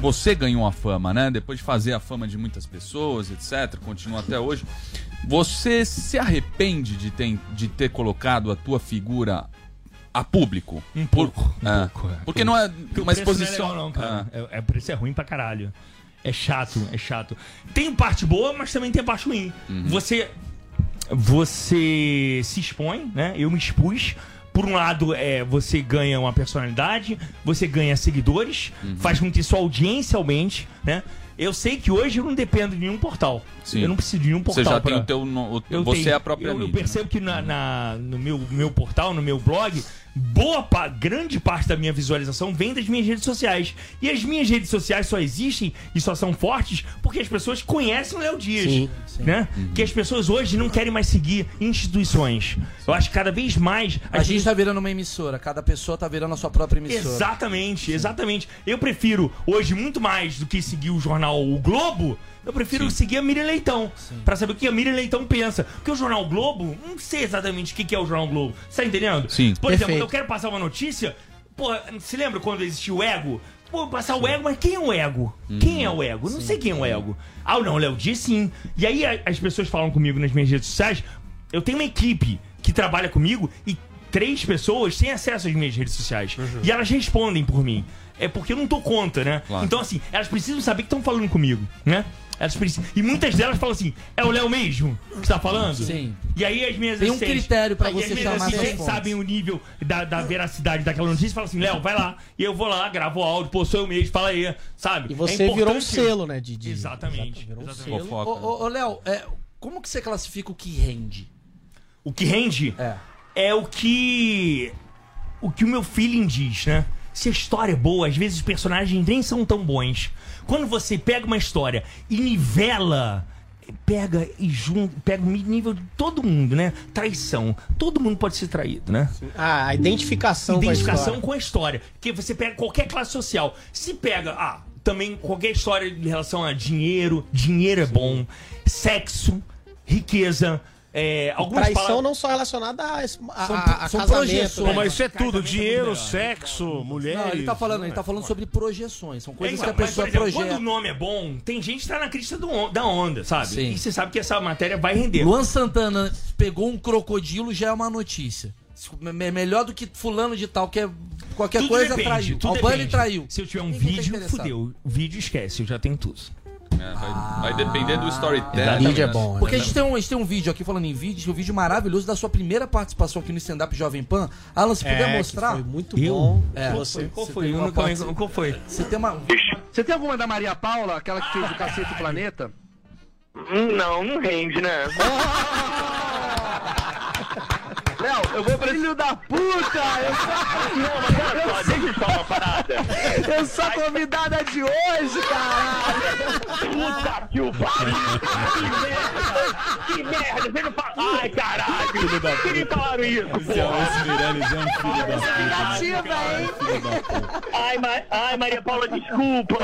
você ganhou a fama, né? Depois de fazer a fama de muitas pessoas, etc, continua até hoje. Você se arrepende de ter, de ter colocado a tua figura a público? Um pouco. um É. pouco, é. Porque não é Porque uma exposição. Não, é legal, não, cara. É, é, preço é ruim pra caralho. É chato, é chato. Tem parte boa, mas também tem parte ruim. Uhum. Você. Você se expõe, né? Eu me expus. Por um lado, é, você ganha uma personalidade, você ganha seguidores, Uhum. faz com que sua audiência aumente, né? Eu sei que hoje eu não dependo de nenhum portal. Sim. Eu não preciso de nenhum portal. Você já tem pra- o teu. no- o- eu você tenho. é a própria eu, eu mídia, percebo que na, na- no meu, meu portal, no meu blog, boa pa- grande parte da minha visualização vem das minhas redes sociais. E as minhas redes sociais só existem e só são fortes porque as pessoas conhecem o Léo Dias. Sim, Né? Que as pessoas hoje não querem mais seguir instituições. Eu acho que cada vez mais. A gente tá virando uma emissora, cada pessoa tá virando a sua própria emissora. Exatamente, exatamente. Eu prefiro hoje muito mais do que seguir o jornal O Globo. Eu prefiro seguir a Miriam Leitão. Pra saber o que a Miriam Leitão pensa. Porque o Jornal Globo, não sei exatamente o que é o Jornal Globo. Você tá entendendo? Sim. Por exemplo, Perfeito. eu quero passar uma notícia. Pô, se lembra quando existia o ego? Pô, passar o ego, mas quem é o ego? Quem é o ego? Não sei quem é o ego. Ah, não, Léo Dias sim. E aí as pessoas falam comigo nas minhas redes sociais. Eu tenho uma equipe que trabalha comigo e três pessoas têm acesso às minhas redes sociais. E elas respondem por mim. É porque eu não dou conta, né? Claro. Então, assim, elas precisam saber que estão falando comigo, né? Elas precisam... E muitas delas falam assim: é o Léo mesmo que tá falando? Sim. E aí as minhas Tem um assistentes- critério pra aí você as minhas chamar assistentes fontes. sabem o nível da, da veracidade daquela notícia e falam assim: Léo, vai lá. E eu vou lá, gravo o áudio, pô, sou eu mesmo, fala aí, sabe? E É você virou um selo, né? De- Exatamente. virou um exatamente. selo. Fofoca. Ô, ô, ô, Léo, é, como que você classifica o que rende? O que rende É. é o que. O que o meu feeling diz, né? Se a história é boa, às vezes os personagens nem são tão bons. Quando você pega uma história e nivela. Pega e junta, pega o nível de todo mundo, né? Traição. Todo mundo pode ser traído, né? Ah, a identificação, identificação com com a história. Porque você pega qualquer classe social. Se pega, ah, também qualquer história em relação a dinheiro, dinheiro é bom, sexo, riqueza, é, Traição palavras- não só relacionada a, a, São- a, a são casamento. projeções. né? Mas isso é tudo: Casamento é dinheiro, sexo, mulheres. Não, ele tá falando, ele tá falando sobre projeções. São É, coisas então, que a mas, por pessoa exemplo, projeta. quando o nome é bom, tem gente que tá na crista on- da onda, sabe? Sim. E você sabe que essa matéria vai render. Luan Santana pegou um crocodilo já é uma notícia. É melhor do que fulano de tal, que é qualquer Tudo coisa depende, traiu. Albani traiu. Se eu tiver um Ninguém vídeo, fudeu. O vídeo esquece, eu já tenho tudo. É, vai, vai depender do storytelling. Vídeo é né? bom. Porque a gente, tem um, a gente tem um vídeo aqui falando em vídeo, um vídeo maravilhoso da sua primeira participação aqui no stand-up Jovem Pan. Alan, se puder É, que mostrar. Foi muito Eu? bom. É. Você, Qual Você foi? uma não- calma aí, parte- Qual foi? Você tem uma. Você tem alguma da Maria Paula, aquela que fez o Cacete Planeta? Não, não rende, né? <laughs> Léo, eu vou pra filho da puta! Eu sou... Não, mas só, deixa eu te falar uma parada. Eu sou a convidada de hoje, caralho! Puta que o pariu! Que merda! Que merda! Você não fala... Ai, caralho! Que me falaram isso, porra! Negativa, hein? Ai, Ma... Ai, Maria Paula, desculpa!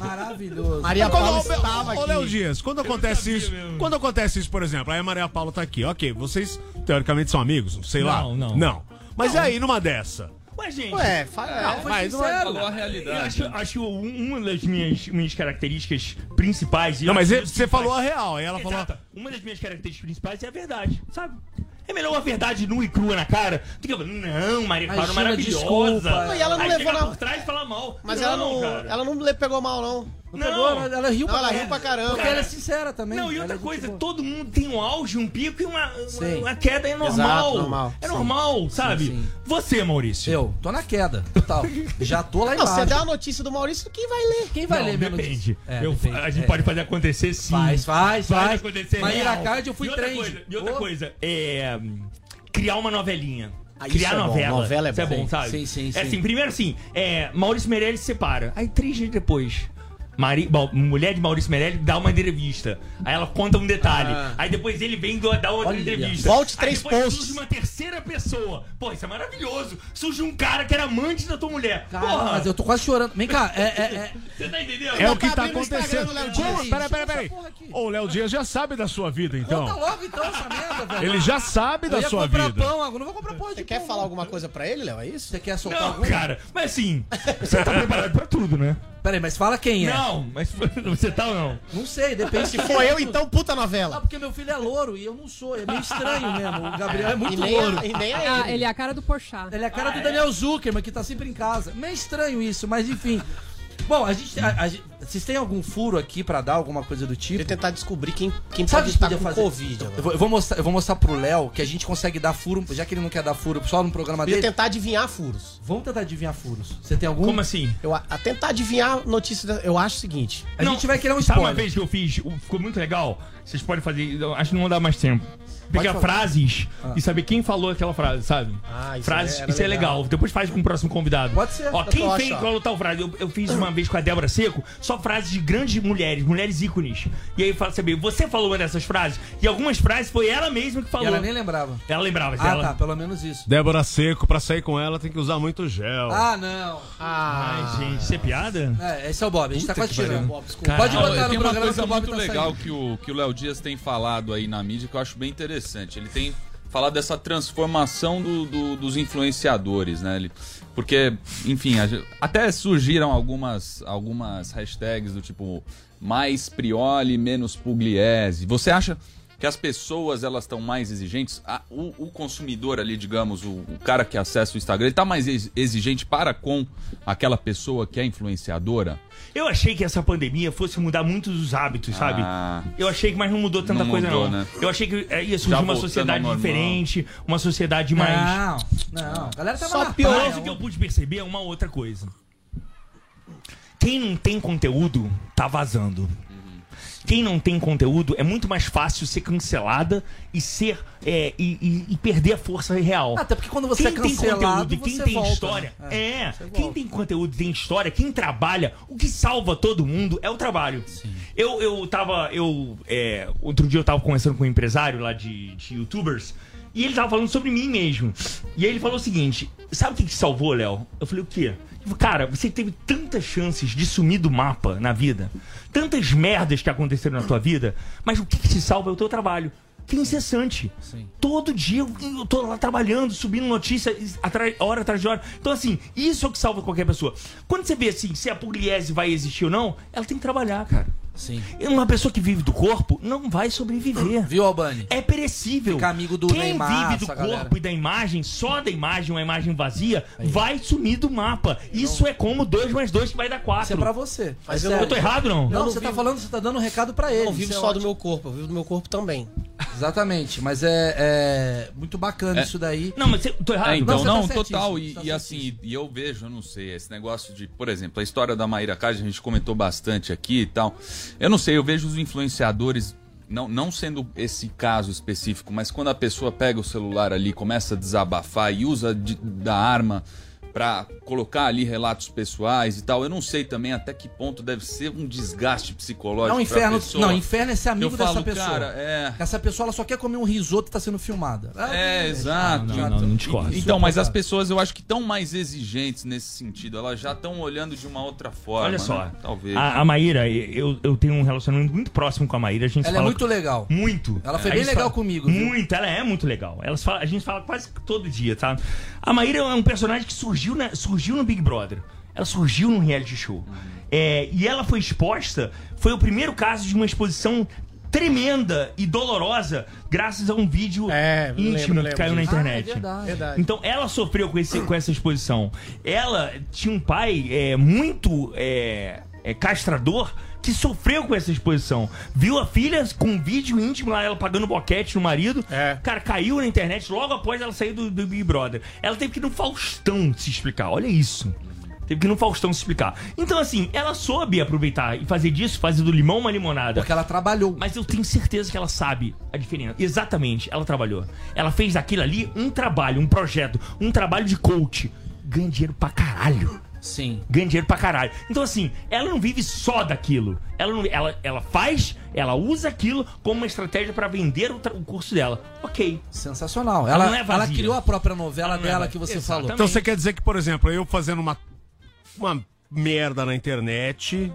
Maravilhoso. Maria Quando- Paula ô, estava ô, Léo aqui. Dias, quando acontece isso, quando acontece isso, por exemplo, aí a Maria Paula tá aqui, ok, vocês teoricamente são amigos, sei lá. Não, não. Não. Mas e aí, numa dessa? Ué, gente. Ué, fa- é, Foi Mas não é- sincero. Falou a Eu realidade. acho, acho um- uma das minhas, minhas características principais. e Não, eu mas acho que você falou a real, aí ela falou. Exato. Uma das minhas características principais é a verdade, sabe? É melhor uma verdade nua e crua na cara do que eu falar, não, Maria Clara maravilhosa. desculpa. E ela não Aí levou chega na- por trás e fala mal. Mas ela não, cara. ela não pegou mal, não. Não Não. pegou, ela, ela riu Não, ela caramba. riu pra caramba. Porque ela é sincera também. Não, e Ela outra é coisa, todo mundo tem um auge, um pico e uma, Sim. uma, uma queda é normal. Exato, normal. É Sim. normal, sabe? sim. Você, Maurício. Eu tô na queda, total. Já tô lá Não, embaixo. você der a notícia do Maurício, quem vai ler? Quem vai Não, ler minha depende. notícia? É, Eu- depende. A gente É. pode fazer acontecer sim. Faz, faz, Vai faz. acontecer Mas. Iracard eu fui trend. Coisa, e outra coisa, é. Criar uma novelinha. Ah, criar é bom, novela. novela é Isso é bom. bom, sabe? Sim, sim, É sim. assim, primeiro assim, é, Maurício Meirelles se separa. Aí três dias depois. Mari, bom, mulher de Maurício Meirelles dá uma entrevista. Aí ela conta um detalhe. Ah. Aí depois ele vem do- dar outra Olha, entrevista. volte Aí três depois posts. surge uma terceira pessoa. Pô, isso é maravilhoso. Surge um cara que era amante da tua mulher. Cara, Porra! mas eu tô quase chorando. Vem cá, é. é, é... <laughs> Você tá entendendo? É o que tá tá acontecendo. Peraí, peraí, peraí. Ô, o Léo Dias já sabe da sua vida, então. Conta logo então essa merda, velho. <laughs> Ele já sabe Eu da ia sua comprar vida. pão, agora não vou comprar pão de Você quer pão, falar não. alguma coisa pra ele, Léo? É isso? Você quer soltar Não, alguma? cara, mas assim, você tá <laughs> preparado pra tudo, né? Peraí, mas fala quem é. Não, mas <laughs> você tá ou não? Não sei, depende Se for eu, então puta Ah, novela. porque meu filho é louro e eu não sou. É meio estranho mesmo. O Gabriel é E muito nem, louro. a, e nem Ah, ele. ele é a cara do Porchat. Ele é a cara do Daniel Zuckerman, que tá sempre em casa. Meio estranho isso, mas enfim. Bom, a gente. a- a gente- vocês têm algum furo aqui pra dar, alguma coisa do tipo? Ele tentar descobrir quem, quem Sabe o pode que estar podia com fazer? Covid. Eu agora. vou, eu vou mostrar, eu vou mostrar pro Léo que a gente consegue dar furo, já que ele não quer dar furo só no programa Podia dele. tentar adivinhar furos. Vamos tentar adivinhar furos. Você tem algum? Como assim? Eu, a, a tentar adivinhar notícia. da- Eu acho o seguinte. A gente vai criar um Sabe uma spoiler. vez que eu fiz, o- ficou muito legal? Vocês podem fazer, eu acho que não vou dar mais tempo. Pegar frases Ah. e saber quem falou aquela frase, sabe? Ah, isso frases, é- isso é legal. legal. Depois faz com o próximo convidado. Pode ser. Ó, quem fez falou tal frase? Eu, eu fiz uma vez com a Débora Seco, só frases de grandes mulheres, mulheres ícones. E aí fala saber, você falou uma dessas frases? E algumas frases foi ela mesma que E falou. ela nem lembrava. Ela lembrava, Ah, ela. tá, pelo menos isso. Débora Seco, pra sair com ela, tem que usar muito gel. Ah, não. Ai, gente, isso é piada? É, esse é o Bob, a gente tá Puta quase que pariu. tirando. Bob. Pode botar no tem uma programa que coisa o Bob muito tá legal saindo. que o que o Léo Dias tem falado aí na mídia que eu acho bem interessante. Ele tem falado dessa transformação do- do- dos influenciadores, né? Ele, porque, enfim, a até surgiram algumas, algumas hashtags do tipo mais Prioli, menos Pugliese. Você acha que as pessoas elas estão mais exigentes? A- o, o consumidor ali, digamos, o, o cara que acessa o Instagram, ele tá mais ex- exigente para com aquela pessoa que é influenciadora? Eu achei que essa pandemia fosse mudar muito os hábitos, sabe? Ah. Eu achei que, mas não mudou tanta Não coisa, mudou, não. né? Eu achei que é, ia Já surgir uma voltando sociedade diferente, uma sociedade mais. Não, não. A galera tava Só na pior. Mas o que eu pude perceber é uma outra coisa. Quem não tem conteúdo tá vazando. Quem não tem conteúdo é muito mais fácil ser cancelada e ser é, e, e- e perder a força real. Até porque quando você quem é tem cancelado, conteúdo e quem você tem volta, história né? é, É, quem tem conteúdo e tem história, quem trabalha, o que salva todo mundo é o trabalho. Eu eu tava eu é, outro dia eu tava conversando com um empresário lá de, de YouTubers e ele tava falando sobre mim mesmo. E aí ele falou o seguinte: sabe o que, que salvou, Léo? Eu falei, o quê? Cara, você teve tantas chances de sumir do mapa na vida, tantas merdas que aconteceram na tua vida, mas o que, que te salva é o teu trabalho. Que é incessante. Todo dia eu, tô lá trabalhando, subindo notícia, hora atrás de hora. Então, assim, isso é o que salva qualquer pessoa. Quando você vê assim, se a pugliese vai existir ou não, ela tem que trabalhar, cara. Sim. E Uma pessoa que vive do corpo não vai sobreviver. Viu, Albani? É perecível. Fica amigo do Quem Neymar, vive do corpo galera. e da imagem, só da imagem, uma imagem vazia, vai sumir do mapa. Isso é como 2 mais 2 que vai dar 4. Isso é pra você. Mas É eu-. Eu tô errado, não? Não, não você tá vivo- falando, você tá dando um recado pra ele. Eu vivo é só do meu corpo, eu vivo do meu corpo também. Exatamente, mas é, é muito bacana É. isso daí. Não, mas você, tô errado. É, então, Não, não, você tá total. E, tá e assim, e eu vejo, eu não sei, esse negócio de, por exemplo, a história da Maíra Card, a gente comentou bastante aqui e tal. Eu não sei, eu vejo os influenciadores, não, não sendo esse caso específico, mas quando a pessoa pega o celular ali, começa a desabafar e usa de- da arma pra colocar ali relatos pessoais e tal, eu não sei também até que ponto deve ser um desgaste psicológico. Não, inferno, pessoa. não, inferno é ser amigo Eu dessa falo, pessoa. cara, é. Essa pessoa ela só quer comer um risoto e tá sendo filmada. É, exato. Não, não, não, não discordo. Então, mas as pessoas eu acho que estão mais exigentes nesse sentido. Elas já estão olhando de uma outra forma. Olha só, né? Talvez. a, a Maíra, eu, eu tenho um relacionamento muito próximo com a Maíra. A gente Ela é muito legal. Muito. Ela foi A bem legal fala- comigo, viu? Muito, ela é muito legal. Elas fala- a gente fala quase todo dia, tá? A Maíra é um personagem que surgiu, na- surgiu no Big Brother. Ela surgiu num reality show. É, e ela foi exposta, foi o primeiro caso de uma exposição tremenda e dolorosa graças a um vídeo É, íntimo lembro, eu que caiu na lembro disso. internet. Ah, é verdade. Verdade. Então ela sofreu com, esse, com essa exposição. Ela tinha um pai é, muito é, é, castrador que sofreu com essa exposição. Viu a filha com um vídeo íntimo lá, ela pagando boquete no marido. É. Cara, caiu na internet logo após ela sair do, do Big Brother. Ela teve que ir no Faustão se explicar. Olha isso. Teve que ir no Faustão se explicar. Então, assim, ela soube aproveitar e fazer disso, fazer do limão uma limonada. Porque ela trabalhou. Mas eu tenho certeza que ela sabe a diferença. Exatamente, ela trabalhou. Ela fez daquilo ali um trabalho, um projeto, um trabalho de coach. Ganha dinheiro pra caralho. Sim. Ganha dinheiro pra caralho. Então, assim, ela não vive só daquilo. Ela, não, ela, ela faz, ela usa aquilo como uma estratégia pra vender o, o curso dela. Ok. Sensacional. Ela Ela, não é ela criou a própria novela Ela é dela vazia. que você Exatamente. falou. Então você quer dizer que, por exemplo, eu fazendo uma, uma merda na internet,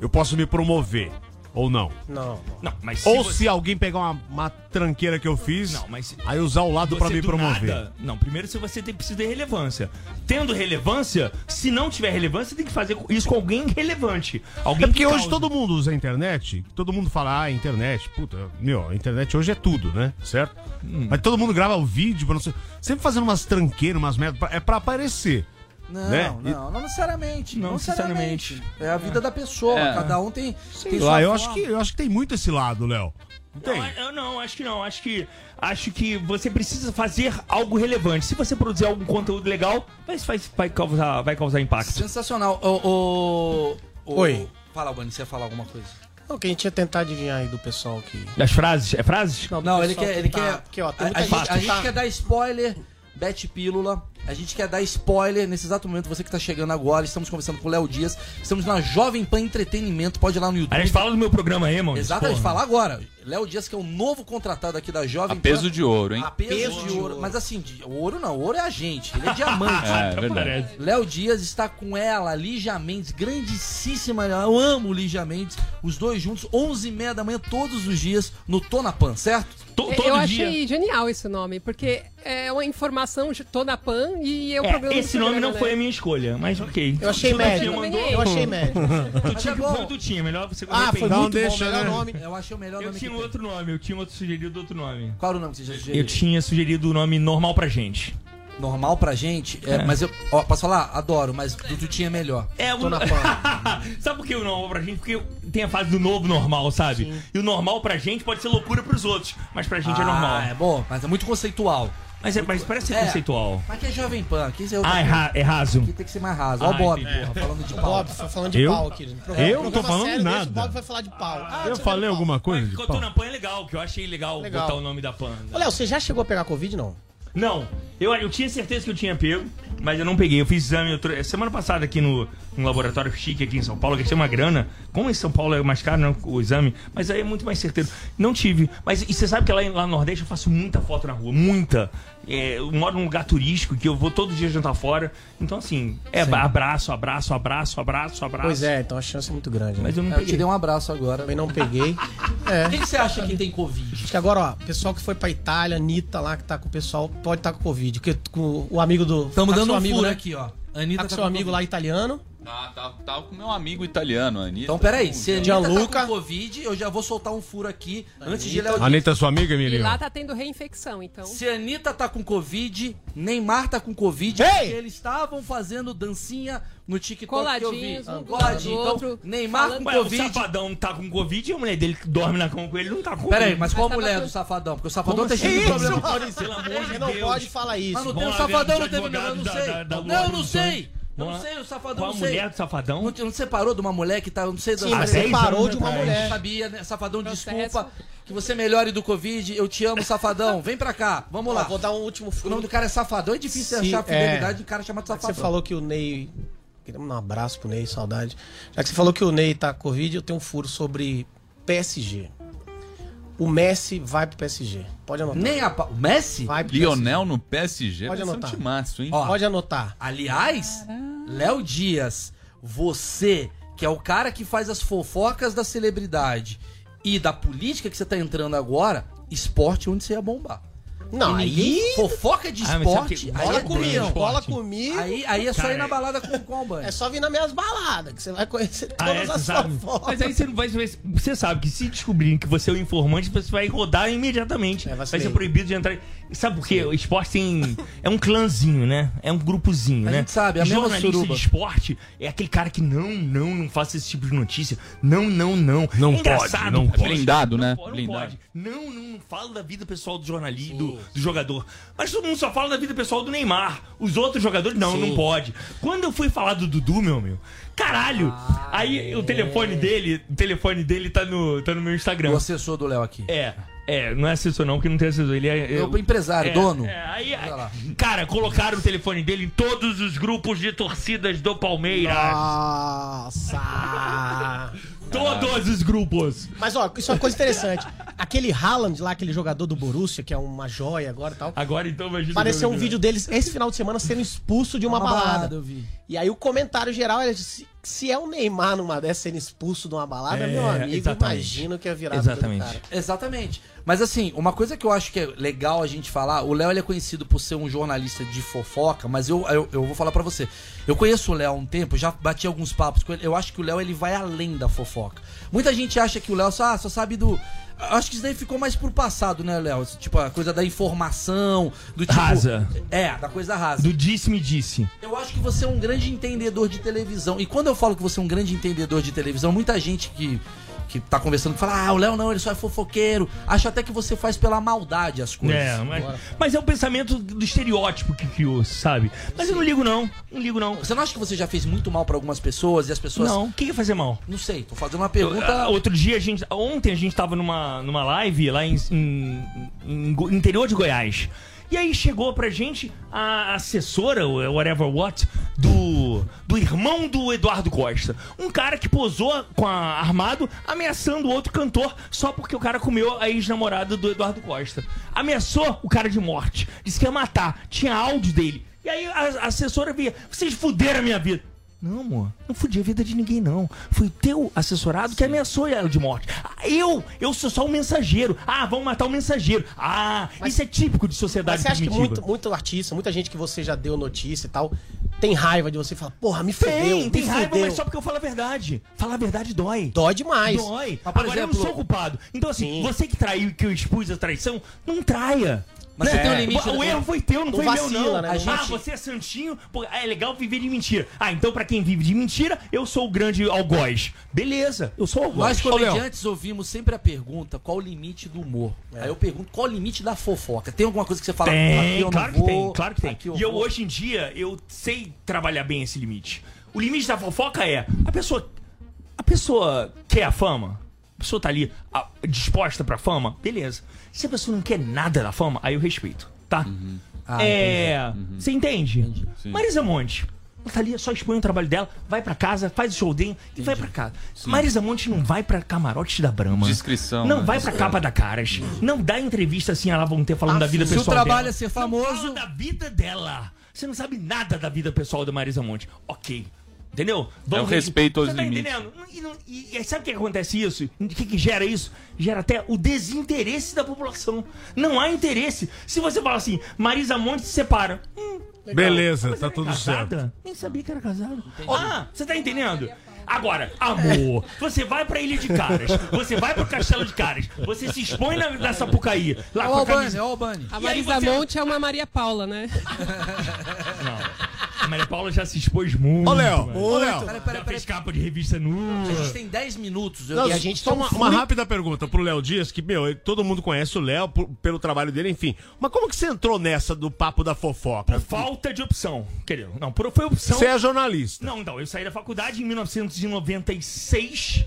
eu posso me promover? Ou não? Não. Não, mas Ou você- se alguém pegar uma, uma tranqueira que eu fiz, Não, mas aí usar o lado pra Você me promover. nada- não, primeiro se você tem, precisa de relevância. Tendo relevância, se não tiver relevância, tem que fazer isso com alguém relevante. Alguém É porque que hoje todo mundo usa a internet, todo mundo fala, ah, internet, puta, meu, a internet hoje é tudo, né? Certo? Hum. Mas todo mundo grava o vídeo, pra não sei, sempre fazendo umas tranqueiras, umas merdas, pra- é pra aparecer. Não, né? Não, não necessariamente. Não Não necessariamente. necessariamente. É a vida da pessoa. É. Cada um tem, Sei tem lá, sua eu forma. acho, que, eu acho que tem muito esse lado, Léo. Não tem? Não, eu não, acho que não. Acho que, acho que você precisa fazer algo relevante. Se você produzir algum conteúdo legal, vai, vai, vai, causar, vai causar impacto. Sensacional. O, o, o- Oi. Fala, Bani, você ia falar alguma coisa? Não, que a gente ia tentar adivinhar aí do pessoal que. Das frases? É frases? do Não, ele quer. que Ele tá- quer Aqui, ó, a, gente a gente tá- quer dar spoiler, Bet Pílula. A gente quer dar spoiler nesse exato momento. Você que tá chegando agora, estamos conversando com o Léo Dias. Estamos na Jovem Pan Entretenimento. Pode ir lá no YouTube. Aliás, fala do meu programa aí, mano. Exatamente, fala agora. Léo Dias, que é o novo contratado aqui da Jovem A peso Pan. de ouro, hein? A peso, de, ouro. Mas assim, de- ouro não, ouro é a gente. Ele é diamante. <laughs> É, é verdade. Léo Dias está com ela, Lígia Mendes, grandíssima. Eu amo Lígia Mendes. Os dois juntos, 11h30 da manhã, todos os dias, no Tonapan, certo? To- Eu todo achei dia. genial esse nome, porque é uma informação toda pan e é o É, programa esse nome programa, não né? foi a minha escolha, mas ok. Eu achei médio. tinha mandou- Eu achei médio. Tu tinha que pôr, tu tinha, melhor você Ah, foi muito deixa, bom, melhor né? nome. Eu achei o melhor Eu nome tinha que um outro nome, eu tinha outro sugerido outro nome. Qual era o nome que você já sugeriu? Eu tinha sugerido o nome normal pra gente. Normal pra gente, é, É. mas eu. Ó, posso falar? Adoro, mas do Tutinha é melhor. É, Tô o... na <laughs> Sabe por que o normal pra gente? Porque tem a fase do novo normal, sabe? E o normal pra gente pode ser loucura pros outros, mas pra gente é normal. Ah, é bom, mas é muito conceitual. Mas, é, mas parece ser É. conceitual. Mas aqui é Jovem Pan, aqui é Ah, é, ra é raso. Aqui tem que ser mais raso. Ó, o Ah, Bob, entendi. porra, falando de pau. Bob, foi falando de Eu? pau aqui. No programa- Eu não tô falando sério nada. O Bob vai falar de pau. Ah, Eu você falei alguma coisa Mas de pau? na Pan é legal, que eu achei legal, Legal. botar o nome da Pan. Ô, Léo, você já chegou a pegar Covid, não? Não, eu, eu tinha certeza que eu tinha pego, mas eu não peguei. Eu fiz exame eu semana passada aqui no, no laboratório chique aqui em São Paulo, gastei uma grana. Como em São Paulo é mais caro né, o exame, mas aí é muito mais certeiro. Não tive. Mas e você sabe que lá, lá no Nordeste eu faço muita foto na rua, muita. É, eu moro num lugar turístico que eu vou todo dia jantar fora. Então, assim, é Sim. abraço, abraço, abraço, abraço, abraço. Pois é, então a chance é muito grande. né? Mas eu não É, Eu peguei. te dei um abraço agora. Também não peguei. <laughs> É. Quem que você acha que tem Covid? Acho que agora, ó, pessoal que foi pra Itália, Anitta lá, que tá com o pessoal, pode estar com Covid. Porque com o amigo do. Estamos tá dando um amigo, furo né? aqui, ó. Anitta Tá com tá seu com amigo Covid. lá italiano. Tá, tá, tá com meu amigo italiano, Anitta. Então, peraí, se a Anitta Gianluca. tá com Covid, eu já vou soltar um furo aqui antes de Dias. Anitta é sua amiga, E Emílio? lá tá tendo reinfecção, então. Se a Anitta tá com Covid, Neymar tá com Covid, Ei! porque eles estavam fazendo dancinha no TikTok Coladinhos, que eu vi. um Coladinho. do Então, outro, Neymar falando- com Ué, o Covid. safadão tá com Covid e a mulher dele que dorme na cama com ele não tá com Peraí, Covid. mas qual a Mas tava mulher com- do Safadão? Porque o Safadão tem cheio de assim? problema. Isso, Maurício, Pelo amor de não Deus. pode falar isso. Mas não tem o Safadão, não teve eu não sei. Não, não sei. Eu não sei, o Safadão Com a sei. mulher do Safadão? Não, não separou de uma mulher que tá, não sei... Sim, Ah, mas separou de uma mulher. sabia, né? Safadão, Processo. desculpa. Que você melhore do Covid. Eu te amo, Safadão. Vem pra cá. Vamos lá. vou dar um último O nome do cara é Safadão. É difícil Sim, achar é. fidelidade de um cara chamado Safadão. você falou que o Ney. Mandar um abraço pro Ney, saudade. Já que você falou que o Ney tá com Covid, eu tenho um furo sobre PSG. O Messi vai pro PSG. Pode anotar. Nem a... pa- O Messi? Vai pro Lionel no PSG Pode vai ser um anotar. timaço, hein? Ó, PSG. Pode anotar. Aliás, Léo Dias, você, que é o cara que faz as fofocas da celebridade e da política que você tá entrando agora, esporte é onde você ia bombar. Não, aí. Fofoca de Ah, esporte, que- aí Cola é comigo. Aí, aí é só Cara, ir na é- balada com, com o Albani. É só vir nas minhas baladas, que você vai conhecer Ah, todas é, você as sabe? fofocas. Mas aí você não vai. Você sabe que se descobrirem que você é o informante, você vai rodar imediatamente. É, vai ser proibido de entrar. Sabe por quê? O esporte tem. É um clãzinho, né? É um grupozinho, A né? gente sabe, é a mesma Jornalista suruba. de esporte é aquele cara que não, não, não faça esse tipo de notícia. Não, não, não. Não é pode, engraçado. não pode. Blindado, não né? Não, Blindado. pode. Não, não, não fala da vida pessoal do jornalista, do, do jogador. Mas todo mundo só fala da vida pessoal do Neymar. Os outros jogadores, não, Sim. não pode. Quando eu fui falar do Dudu, meu meu, caralho. aí o telefone dele, o telefone dele tá no, tá no meu Instagram. O assessor do Léo aqui. É. É, não é assessor não, porque não tem assessor. Ele é... É o empresário, dono. é, aí, aí- cara, colocaram o telefone dele em todos os grupos de torcidas do Palmeiras. Nossa! <laughs> Todos os grupos. Mas ó, isso é uma coisa interessante. Aquele Haaland lá, aquele jogador do Borussia, que é uma joia agora e tal. Agora então imagina. Apareceu um vídeo deles esse final de semana sendo expulso de uma, Uma balada. balada, eu vi. E aí o comentário geral é se, é o Neymar numa dessa sendo expulso de uma balada, É, meu amigo, exatamente. imagino que é virado do cara. Exatamente. Mas assim, uma coisa que eu acho que é legal a gente falar, o Léo ele é conhecido por ser um jornalista de fofoca, mas eu, eu, eu vou falar pra você. Eu conheço o Léo há um tempo, já bati alguns papos com ele. Eu acho que o Léo ele vai além da fofoca. Muita gente acha que o Léo só, ah, só sabe do. Acho que isso daí ficou mais pro passado, né, Léo? Tipo, a coisa da informação, do tipo. Rasa. É, da coisa rasa. Do disse-me disse. Eu acho que você é um grande entendedor de televisão. E quando eu falo que você é um grande entendedor de televisão, muita gente que, que tá conversando fala: Ah, o Léo não, ele só é fofoqueiro. Acho até que você faz pela maldade as coisas. É, mas, mas é o pensamento do estereótipo que criou, sabe? Mas eu não ligo não, não ligo não. Você não acha que você já fez muito mal pra algumas pessoas e as pessoas. Não, o que, que é fazer mal? Não sei, tô fazendo uma pergunta. Ah, Outro dia a gente. Ontem a gente tava numa, numa live lá em, em- em interior de Goiás. E aí chegou pra gente a assessora, o whatever what, do, do irmão do Eduardo Costa. Um cara que posou com a, armado, ameaçando outro cantor só porque o cara comeu a ex-namorada do Eduardo Costa. Ameaçou o cara de morte. Disse que ia matar. Tinha áudio dele. E aí a, a assessora via, vocês fuderam a minha vida. Não, amor, não fudi a vida de ninguém, não. Foi o teu assessorado que ameaçou ela de morte. Ah, Eu, eu sou só o mensageiro. Ah, vamos matar o mensageiro. Ah, isso é típico de Mas sociedade você acha que primitiva. muito, muito artista, muita gente que você já deu notícia e tal, tem raiva de você e fala, porra, me fudeu, Tem, me tem raiva, fudeu. mas só porque eu falo a verdade. Falar a verdade dói. Dói demais. Dói. Mas, por Agora eu exemplo- não sou culpado. Então, assim, você que traiu, que eu expus a traição, não traia. Mas você tem um limite, O né? erro foi teu, não, Não foi vacila, meu, não. né? Ah, Não vacila. você é santinho, pô, é legal viver de mentira. Ah, então pra quem vive de mentira, eu sou o grande algoz. Beleza, eu sou o algoz. Nós comediantes ouvimos sempre a pergunta qual o limite do humor. Aí eu pergunto qual o limite da fofoca. Tem alguma coisa que você fala Tem, aqui eu não claro vou, que tem, claro que tem. aqui eu E eu vou"? hoje em dia, eu sei trabalhar bem esse limite. O limite da fofoca é, a pessoa, a pessoa quer a fama, a pessoa tá ali ah, disposta pra fama, beleza. Se a pessoa não quer nada da fama, aí eu respeito, tá? Ah, é, você entende? Sim. Marisa Monte, ela tá ali, só expõe o trabalho dela, vai pra casa, faz o show dele e vai pra casa. Marisa Monte não vai pra camarote da Brahma. Discrição, Não né? vai pra capa da Caras. Não dá entrevista assim, ela vão ter falando da vida Se o pessoal trabalho dela. é ser Não famoso. fala da vida dela. Você não sabe nada da vida pessoal da Marisa Monte. Ok. Entendeu? É o respeito aos Você tá limites. entendendo? E, não- e- e sabe o que acontece isso? O que, que gera isso? Gera até o desinteresse da população. Não há interesse. Se você fala assim, Marisa Monte se separa. Hum. Beleza, tá é tudo casada? certo. Nem sabia que era casada. Ah, você tá entendendo? Agora, amor, você vai pra Ilha de Caras, você vai pro Castelo de Caras, você se expõe na, na Sapucaí, lá É com o a Albani, camisa... o Albani. A E Marisa você- Monte é uma Maria Paula, né? Não. A Maria Paula já se expôs muito. Ô, Léo, ô, Léo. Já peraí. fez capa de revista nua. A gente tem 10 minutos. eu- Não, e a gente só uma, uma rápida pergunta pro Léo Dias, que, meu, todo mundo conhece o Léo pelo trabalho dele, enfim. Mas como que você entrou nessa do papo da fofoca? Por falta de opção, querido. Não, por, foi opção. Você é jornalista. Não, então, eu saí da faculdade em 1996.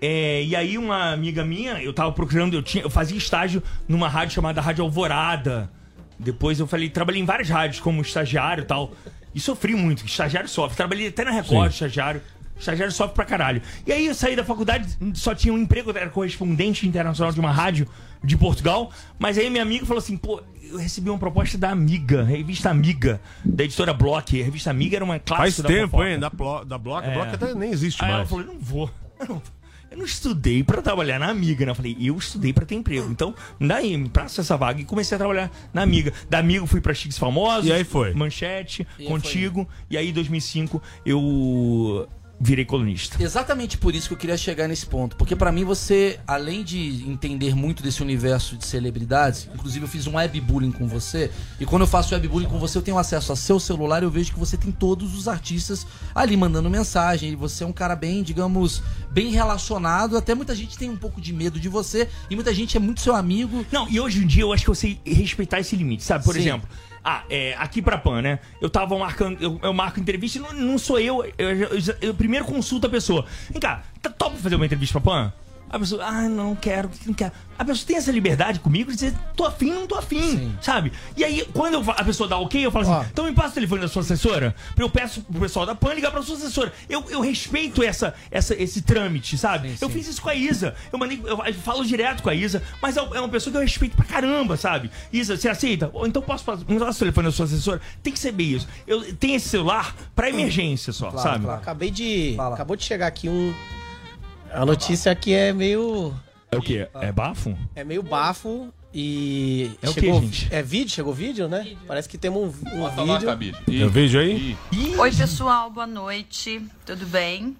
é, e aí uma amiga minha, eu tava procurando, eu, tinha, eu fazia estágio numa rádio chamada Rádio Alvorada. Depois eu falei, trabalhei em várias rádios como estagiário e tal. E sofri muito, estagiário sofre. Trabalhei até na Record, estagiário. Estagiário sofre pra caralho. E aí eu saí da faculdade, só tinha um emprego, eu era correspondente internacional de uma rádio de Portugal. Mas aí minha amiga falou assim, pô, eu recebi uma proposta da Amiga, revista Amiga, da editora Block. A revista Amiga era uma Faz clássica da tempo, fofoca. hein? Da, plo, da Block. É. Block até nem existe Aí ela mais. falou, não vou. Eu não, eu não estudei pra trabalhar na Amiga, né? Eu falei, eu estudei pra ter emprego. Então, daí, me praça essa vaga. E comecei a trabalhar na Amiga. Da Amiga fui pra Chiques Famosos. E aí foi? Manchete, E aí Contigo. E aí, em 2005, eu virei colunista. Exatamente por isso que eu queria chegar nesse ponto. Porque pra mim você, além de entender muito desse universo de celebridades, inclusive eu fiz um webbullying com você, e quando eu faço webbullying com você, eu tenho acesso a seu celular e eu vejo que você tem todos os artistas ali mandando mensagem, e você é um cara bem, digamos, bem relacionado, até muita gente tem um pouco de medo de você, e muita gente é muito seu amigo. Não, e hoje em dia eu acho que eu sei respeitar esse limite, sabe? Por Sim. exemplo, ah, é, aqui pra PAN, né? Eu tava marcando, eu, eu marco entrevista não, não sou eu, eu, eu, eu primeiro consulto a pessoa. Vem cá, tá top fazer uma entrevista pra PAN? A pessoa, ah, não quero, não quero. A pessoa tem essa liberdade comigo de dizer, tô afim, não tô afim, sabe? E aí, quando eu a pessoa dá ok, eu falo assim, então me passa o telefone da sua assessora, eu peço pro pessoal da PAN ligar pra sua assessora. Eu, eu respeito essa, essa, esse trâmite, sabe? eu fiz isso com a Isa, eu, mandei, eu, eu falo direto com a Isa, mas é é uma pessoa que eu respeito pra caramba, sabe? Isa, você aceita? Ou então posso passar o telefone da sua assessora? Tem que ser bem isso. Eu tenho esse celular pra emergência só, sabe? Acabei de. Acabou de chegar aqui um. A notícia aqui é meio. É o quê? É bafo? É meio bafo e. É o chegou, quê, gente? É vídeo? Chegou vídeo, né? Parece que temos um, um Bota vídeo. Cabide. Tem um vídeo aí? Oi, pessoal, boa noite. Tudo bem?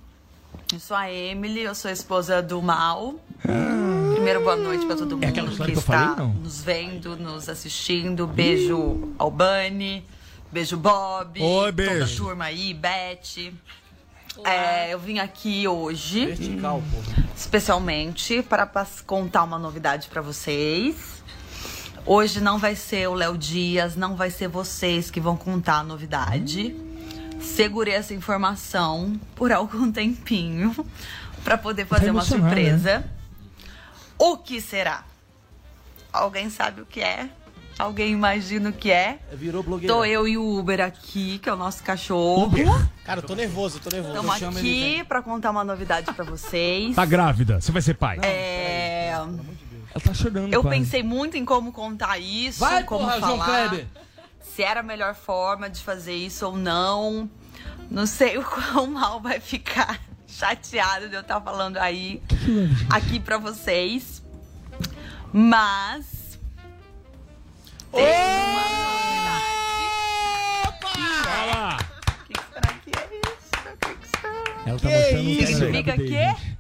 Eu sou a Emily, eu sou a esposa do Mal. Primeiro, boa noite pra todo mundo É que que eu está falei, nos vendo, nos assistindo. Beijo Albani, beijo Bob, Oi, toda a beijo. turma aí, Beth. É, eu vim aqui hoje, Vertical, especialmente para contar uma novidade pra vocês. Hoje não vai ser o Léo Dias, não vai ser vocês que vão contar a novidade. Segurei essa informação por algum tempinho <laughs> para poder fazer uma surpresa. O que será? Alguém sabe o que é? Alguém imagina o que é? Virou blogueira. Tô eu e o Uber aqui, que é o nosso cachorro. Cara, eu tô nervoso, eu tô nervoso. Estamos aqui pra contar uma novidade pra vocês. Tá grávida, você vai ser pai. É, Ela tá chorando. Eu quase. pensei muito em como contar isso, Vai, como porra, João falar, Kleber. se era a melhor forma de fazer isso ou não. Não sei <laughs> o quão mal vai ficar <laughs> chateado de eu estar falando aí aqui pra vocês. Mas tem uma Olha lá. O que será que é isso? O que será? Ela tá Que mostrando isso? Significa que?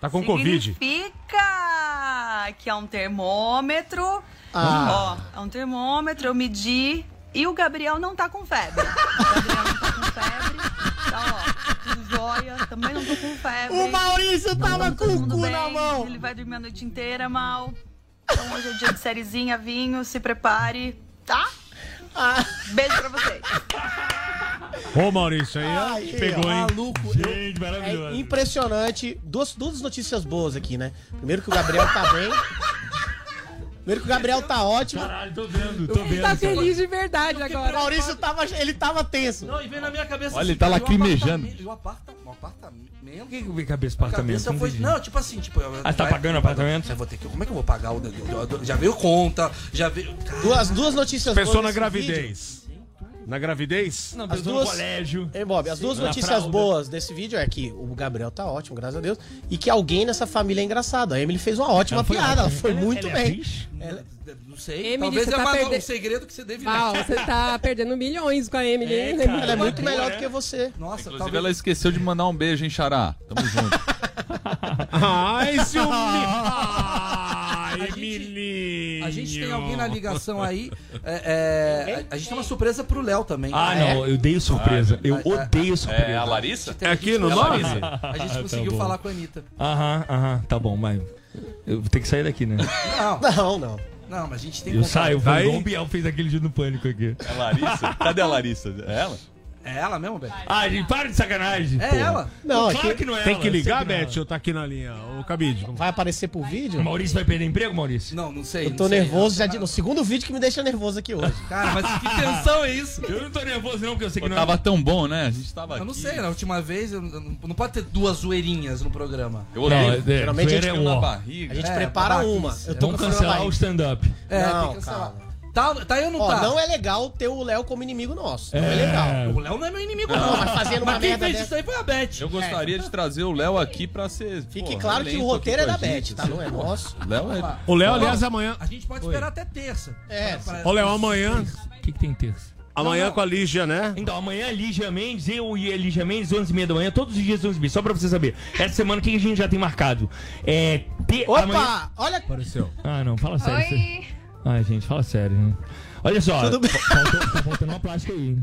Tá com Covid. Significa que é um termômetro. Ah. Ó, é um termômetro, eu medi e o Gabriel não tá com febre. O Gabriel não tá com febre. Tá, ó, tudo jóia. Também não tô com febre. O Maurício tava Tá com todo o cu bem, na mão. Ele vai dormir a noite inteira, mal. Então hoje é dia de sériezinha, vinho, se prepare, tá? Ah. Beijo pra vocês. Ô, Maurício, aí. Aí, Pegou, hein? Maluco. Gente, É maravilhoso. impressionante. Duas, duas notícias boas aqui, né? Primeiro que o Gabriel tá bem. Primeiro que o Gabriel tá ótimo. Caralho, tô vendo, tô Ele vendo. tá feliz de verdade O agora. Maurício tava, ele tava tenso. Não, e vem na minha cabeça Olha, ele tá o lacrimejando. apartamento- o aparta- o apartamento. Por que que eu vi cabeça A apartamento? cabeça Não foi. Não, tipo assim, tipo. Ah, tá vai- pagando apartamento? Eu vou ter que. Como é que eu vou pagar o. Já veio conta, já veio. Cara, Duas, duas notícias Pensou boas na gravidez. Na gravidez? Não, As duas- no colégio. Ei, Bob, as duas notícias boas desse vídeo é que o Gabriel tá ótimo, graças a Deus, e que alguém nessa família é engraçado. A Emily fez uma ótima Ela foi piada, ela ótima. foi Ela- muito ela é bem. atriz? ela- não sei. Emily, talvez é tá uma- perde- um segredo que você deve Val, você tá <laughs> perdendo milhões com a Emily, É, hein? cara. Ela é muito melhor né? do que você. Nossa, Inclusive, talvez. ela esqueceu de mandar um beijo, hein, Xará? Tamo junto. <laughs> Ai, ciúme. A Ai, menino. A gente tem alguém na ligação aí. é, é, a, a gente tem uma surpresa pro Léo também. Ah, é? não, eu odeio surpresa. Eu Ah, é. odeio surpresa. É a Larissa? É aqui no A nome? gente- A gente <laughs> Tá conseguiu falar com a Anitta. Aham, aham, tá bom, mas. Eu vou ter que sair daqui, né? Não, Não, não. Não, mas a gente tem Eu contato. saio, Daí- igual o Biel fez aquele dia no pânico aqui. É a Larissa? Cadê a Larissa? É ela? É ela mesmo, Beto? Ah, gente, para de sacanagem. É porra. ela. Não, Claro aqui que não é Tem ela, que ligar, é Beth, ou tá aqui na linha? Ô, Cabide. vai aparecer por vídeo. O Maurício vai perder emprego, Maurício? Não, não sei. Eu tô sei. nervoso já de, no segundo vídeo que me deixa nervoso aqui hoje. <laughs> Cara, mas que tensão é isso? Eu não tô nervoso, não, porque eu sei que Pô, não é. tava tão bom, né? A gente tava Eu não aqui. sei, na última vez eu- eu não, não pode ter duas zoeirinhas no programa. Eu odeio. Não, é- Geralmente a gente é na ó. barriga. A gente É, prepara uma. Eu tô Vamos cancelar o stand-up. É, Não, tem que cancelar. Tá, tá aí ou não Ó, tá? não é legal ter o Léo como inimigo nosso. Não é É. legal. O Léo não é meu inimigo, Não, não. mas fazendo uma Mas quem merda fez dessa- isso aí foi a Beth. Eu gostaria de trazer o Léo aqui pra ser. Fique pô, claro que o roteiro é aqui da com a gente. Beth, tá? Não é nosso. O Léo é. O Léo, aliás, amanhã. A gente pode esperar até terça. É, Pra- Ô, Léo, amanhã. O que, que tem terça? Amanhã não. com a Lígia, né? Então, amanhã é Lígia Mendes, eu e a Lígia Mendes, 11h30 da manhã, todos os dias 11h30, só pra você saber. Essa semana, o que a gente já tem marcado? É. Te... Opa! amanhã- Olha. Apareceu. Ah, não, fala sério. Oi. Ai, gente, fala sério. né? Olha só, Tudo bem? fa- faltou- tá faltando uma plástica aí.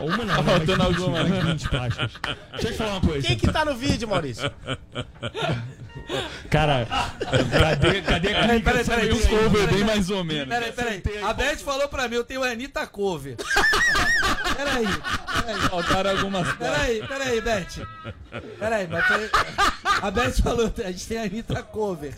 Uma não, Tá mas faltando 20, alguma. mais 20 plásticas. Deixa eu te falar uma coisa. Quem que tá no vídeo, Maurício? <laughs> Cara, cadê, cadê a Peraí, clínica peraí, peraí. Um cover bem mais ou menos. Peraí, peraí. A Beth falou pra mim, eu tenho a Anitta Cover. Peraí, peraí. Faltaram algumas Peraí, peraí, Beth. Peraí, mas peraí. A Beth falou, a gente tem a Anitta Cover.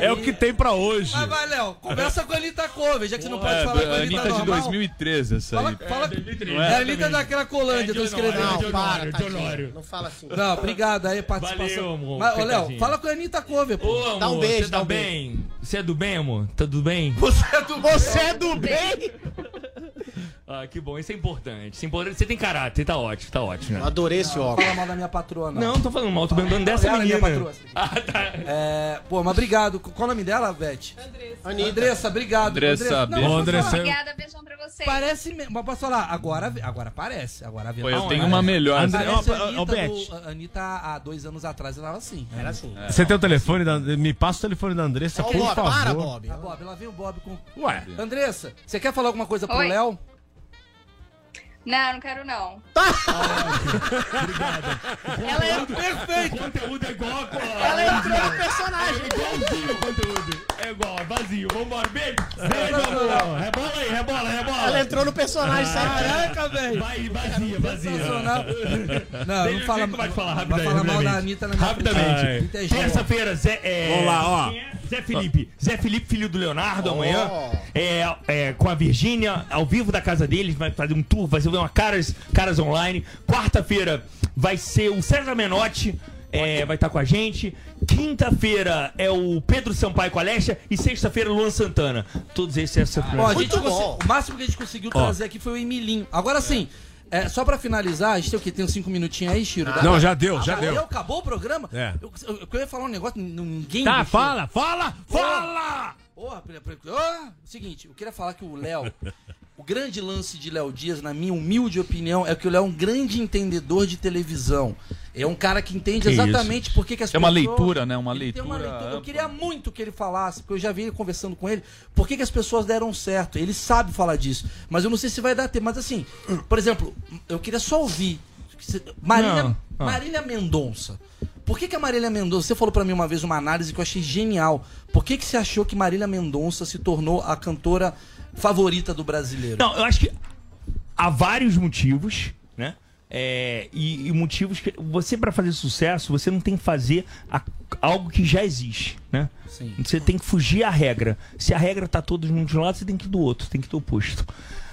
É o que tem pra hoje. Mas vai, Léo, conversa com a Anitta Cover, já que você não pode É, falar com a a Anitta Anitta de normal. 2013 essa Fala, aí. fala, É, é a Anitta da Cracolândia, tô escrevendo. Não, para. Honório. Não fala assim. Não, obrigado aí, participação. Valeu, amor, Mas, ô, Léo, fala com a Anitta Cover, pô. Ô, amor, Dá um beijo, você dá tá um beijo. bem? Você é do bem, amor? Tá tudo bem? Você é do Você é do bem? <laughs> Ah, que bom, isso é importante. Isso é importante. Você tem caráter, tá ótimo, tá ótimo. Né? adorei esse Não óculos. fala mal da minha patroa, não. Não, não tô falando mal, tô lembrando dessa Ela é minha menina. patroa. Ah, tá. É, pô, mas obrigado. Qual o nome dela, Beth? Anitta. Andressa, obrigado. Andressa, Não, beijo. Ô, Andressa, Obrigada, beijão pra você. Parece mesmo. Mas posso falar? Agora, agora parece. Agora Pô, eu Não, tenho é. uma melhor. André- Parece Ó, Anitta, do- a Anitta há dois anos atrás, ela era assim. Era assim. Você tem o telefone da. Me passa o telefone da Andressa, Ô, por Bob, favor. para, Bob. Ah, Bob, lá vem o Bob com. Ué. Andressa, você quer falar alguma coisa pro. Léo? Não, não quero não. <laughs> Ela é perfeito. O conteúdo é igual a Ela entrou no personagem. É igualzinho o conteúdo. É igual, vazio. Vambora, beijo. Beijo, amor. Rebola aí, rebola, rebola. Ela entrou no personagem certinho. Caraca, velho. Vai, vazia, vazia. Sensacional. Não, Deixa não fala, eu vai falar vai rapidamente. falar mal da. Anitta na minha Rapidamente. é. Terça-feira, Zé. É, Vamos lá, ó. é? Zé Felipe. Zé Felipe, filho do Leonardo, amanhã. É, é, com a Virgínia, ao vivo da casa deles. Vai fazer um tour, vai ser uma caras, caras online. Quarta-feira vai ser o César Menotti. é, vai estar com a gente. Quinta-feira é o Pedro Sampaio com a Alessia. E sexta-feira, Luan Santana. Todos esses essa Ó, a gente Muito conse- bom. o máximo que a gente conseguiu Ó. trazer aqui foi o Emilinho. Agora sim, é, só pra finalizar, a gente tem o quê? Tem uns cinco minutinhos aí, Chiro? Não, já deu, já deu. deu. Acabou o programa? É. Eu, eu- eu ia falar um negócio, ninguém. Tá, deixou. fala, fala, fala! Porra, pre- oh, seguinte, eu queria falar que o Léo, <laughs> o grande lance de Léo Dias, na minha humilde opinião, é que o Léo é um grande entendedor de televisão. É um cara que entende Que exatamente por que, que as É uma pessoas- leitura, né? Uma tem uma leitura leitura. Eu ampla. queria muito que ele falasse, porque eu já vi ele conversando com ele, por que, que as pessoas deram certo. Ele sabe falar disso. Mas eu não sei se vai dar tempo. Mas assim, por exemplo, eu queria só ouvir. Marília, Não. Marília Mendonça. Por que, que a Marília Mendonça. Você falou pra mim uma vez uma análise que eu achei genial. Por que, que você achou que Marília Mendonça se tornou a cantora favorita do brasileiro? Não, eu acho que há vários motivos, né? É, e, e motivos que você para fazer sucesso você não tem que fazer a- algo que já existe, né? Sim. Você tem que fugir à regra. Se a regra tá todos de um lado, você tem que ir do outro, tem que ir do oposto.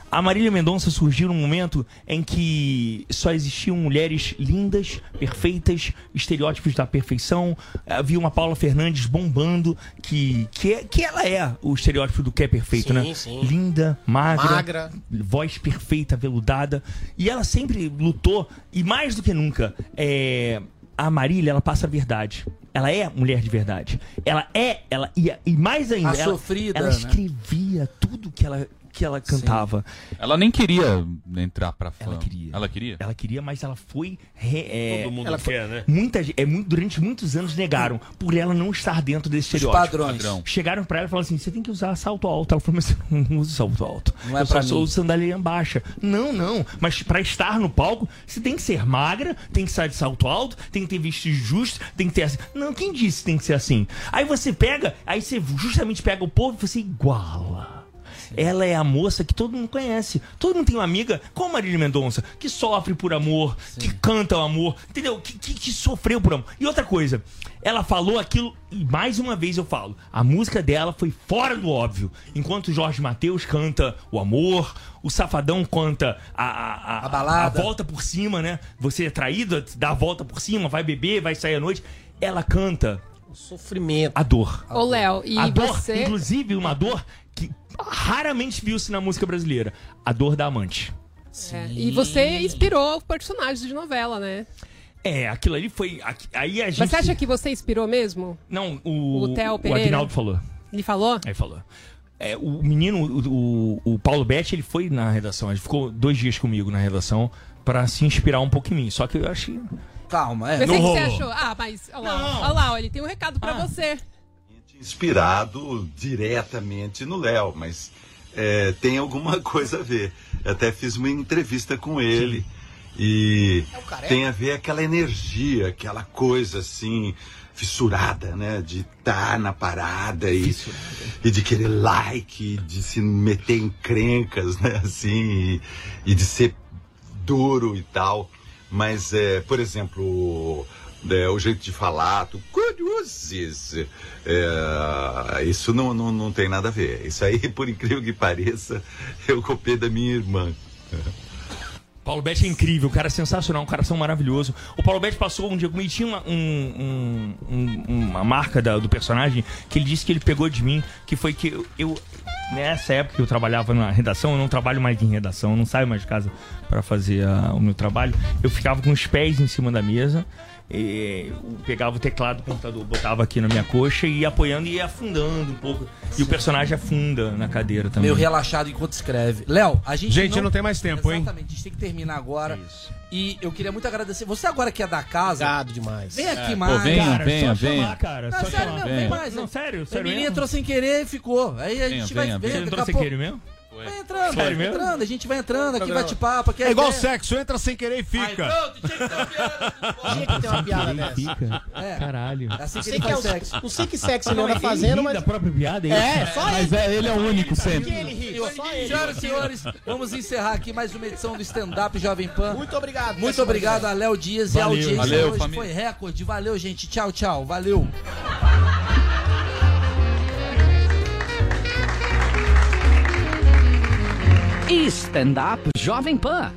A Marília Mendonça surgiu num momento em que só existiam mulheres lindas, perfeitas, estereótipos da perfeição. Havia uma Paula Fernandes bombando, que, que, é- que ela é o estereótipo do que é perfeito, Sim, né? sim. Linda, magra, Magra. voz perfeita, veludada. E ela sempre lutou, e mais do que nunca, é, a Marília, ela passa a verdade. Ela é mulher de verdade. Ela é, ela e, e mais ainda, A ela, sofrida, ela né? escrevia tudo que ela que ela cantava. Ela nem queria entrar pra fã. Ela queria. Ela queria? Ela queria, mas ela foi. re- é, Todo mundo ela foi- quer, né? Muita, é, muito, durante muitos anos negaram por ela não estar dentro desse Os estereótipo. padrões. Padrão. Chegaram pra ela e falaram assim: você tem que usar salto alto. Ela falou, mas eu não uso salto alto. Não é eu pra só mim." uso sandália baixa. Não, não. Mas pra estar no palco, você tem que ser magra, tem que sair de salto alto, tem que ter vestido justo, tem que ter assim. Não, quem disse que tem que ser assim? Aí você pega, aí você justamente pega o povo e você iguala. Ela é a moça que todo mundo conhece. Todo mundo tem uma amiga, como Marília Mendonça, que sofre por amor, que canta o amor, entendeu? Que, que, que sofreu por amor. E outra coisa, ela falou aquilo, e mais uma vez eu falo, a música dela foi fora do óbvio. Enquanto o Jorge Mateus canta o amor, o Safadão canta a, a, a, A balada. a volta por cima, né? Você é traído, dá a volta por cima, vai beber, vai sair à noite. Ela canta sofrimento. a dor. Ô, Léo, e a dor, você... inclusive, uma dor que raramente viu-se na música brasileira. A dor da amante. É, e você inspirou personagens de novela, né? É, aquilo ali foi. Aí a gente. Mas você acha que você inspirou mesmo? Não, o. O Theo o Pereira? Aguinaldo falou. Ele falou? Aí falou. É, o menino, o, o, o Paulo Betti, ele foi na redação. Ele ficou dois dias comigo na redação pra se inspirar um pouco em mim. Só que eu achei. Calma, é. Mas o não que você rolou. achou? Ah, mas olha lá, olha lá, olha, ele tem um recado pra Ah. você. inspirado diretamente no Léo, mas é, tem alguma <laughs> coisa a ver. Eu até fiz uma entrevista com ele e É tem a ver aquela energia, aquela coisa assim, fissurada, né? De estar na parada e, e de querer like, de se meter em crencas, <laughs> né? Assim, e, e de ser duro e tal. Mas, é, por exemplo, é, o jeito de falar, tu curiosis, é, isso não, não, não tem nada a ver. Isso aí, <laughs> por incrível que pareça, eu copiei da minha irmã. Paulo Betti é incrível, o cara é sensacional, um coração maravilhoso. O Paulo Betti passou um dia comigo e tinha uma, um- um- um- uma marca da- do personagem que ele disse que ele pegou de mim, que foi que eu, eu- nessa época que eu trabalhava na redação, eu não trabalho mais em redação, eu não saio mais de casa para fazer ah, o meu trabalho, eu ficava com os pés em cima da mesa. E pegava o teclado do computador, botava aqui na minha coxa e ia apoiando e ia afundando um pouco. E o personagem afunda na cadeira também. Meio relaxado enquanto escreve. Léo, a gente. Gente, não tem mais tempo, hein? Exatamente, a gente tem que terminar agora. E eu queria muito agradecer. Você agora que é da casa. Obrigado demais. Vem aqui É, pô, mais. venha, Cara, venha, só venha. chamar, cara, Não, só sério chamar. mesmo, Venha. vem mais. Não, sério, A sério menina mesmo? entrou sem querer e ficou. Aí a Venha, gente vai venha, ver. venha. Você entrou a sem querer mesmo? Vai entrando, vai mesmo? entrando, a gente vai entrando, aqui bate-papo. aqui É igual ideia. sexo, entra sem querer e fica. Tinha que ter uma piada dessa. Fica. É. Caralho. É assim Não que sei, ele que é faz o- sexo. não sei que sexo ele Não, anda fazendo, ri mas. da própria piada, é É, só Mas ele. é, ele é o único sempre. Que ele ri, só ele. Senhoras e senhores, vamos encerrar aqui mais uma edição do Stand Up Jovem Pan. Muito obrigado. Muito obrigado a Léo Dias e a audiência. Valeu, Hoje família. foi recorde. Valeu, gente. Tchau, tchau. Valeu. Stand Up Jovem Pan.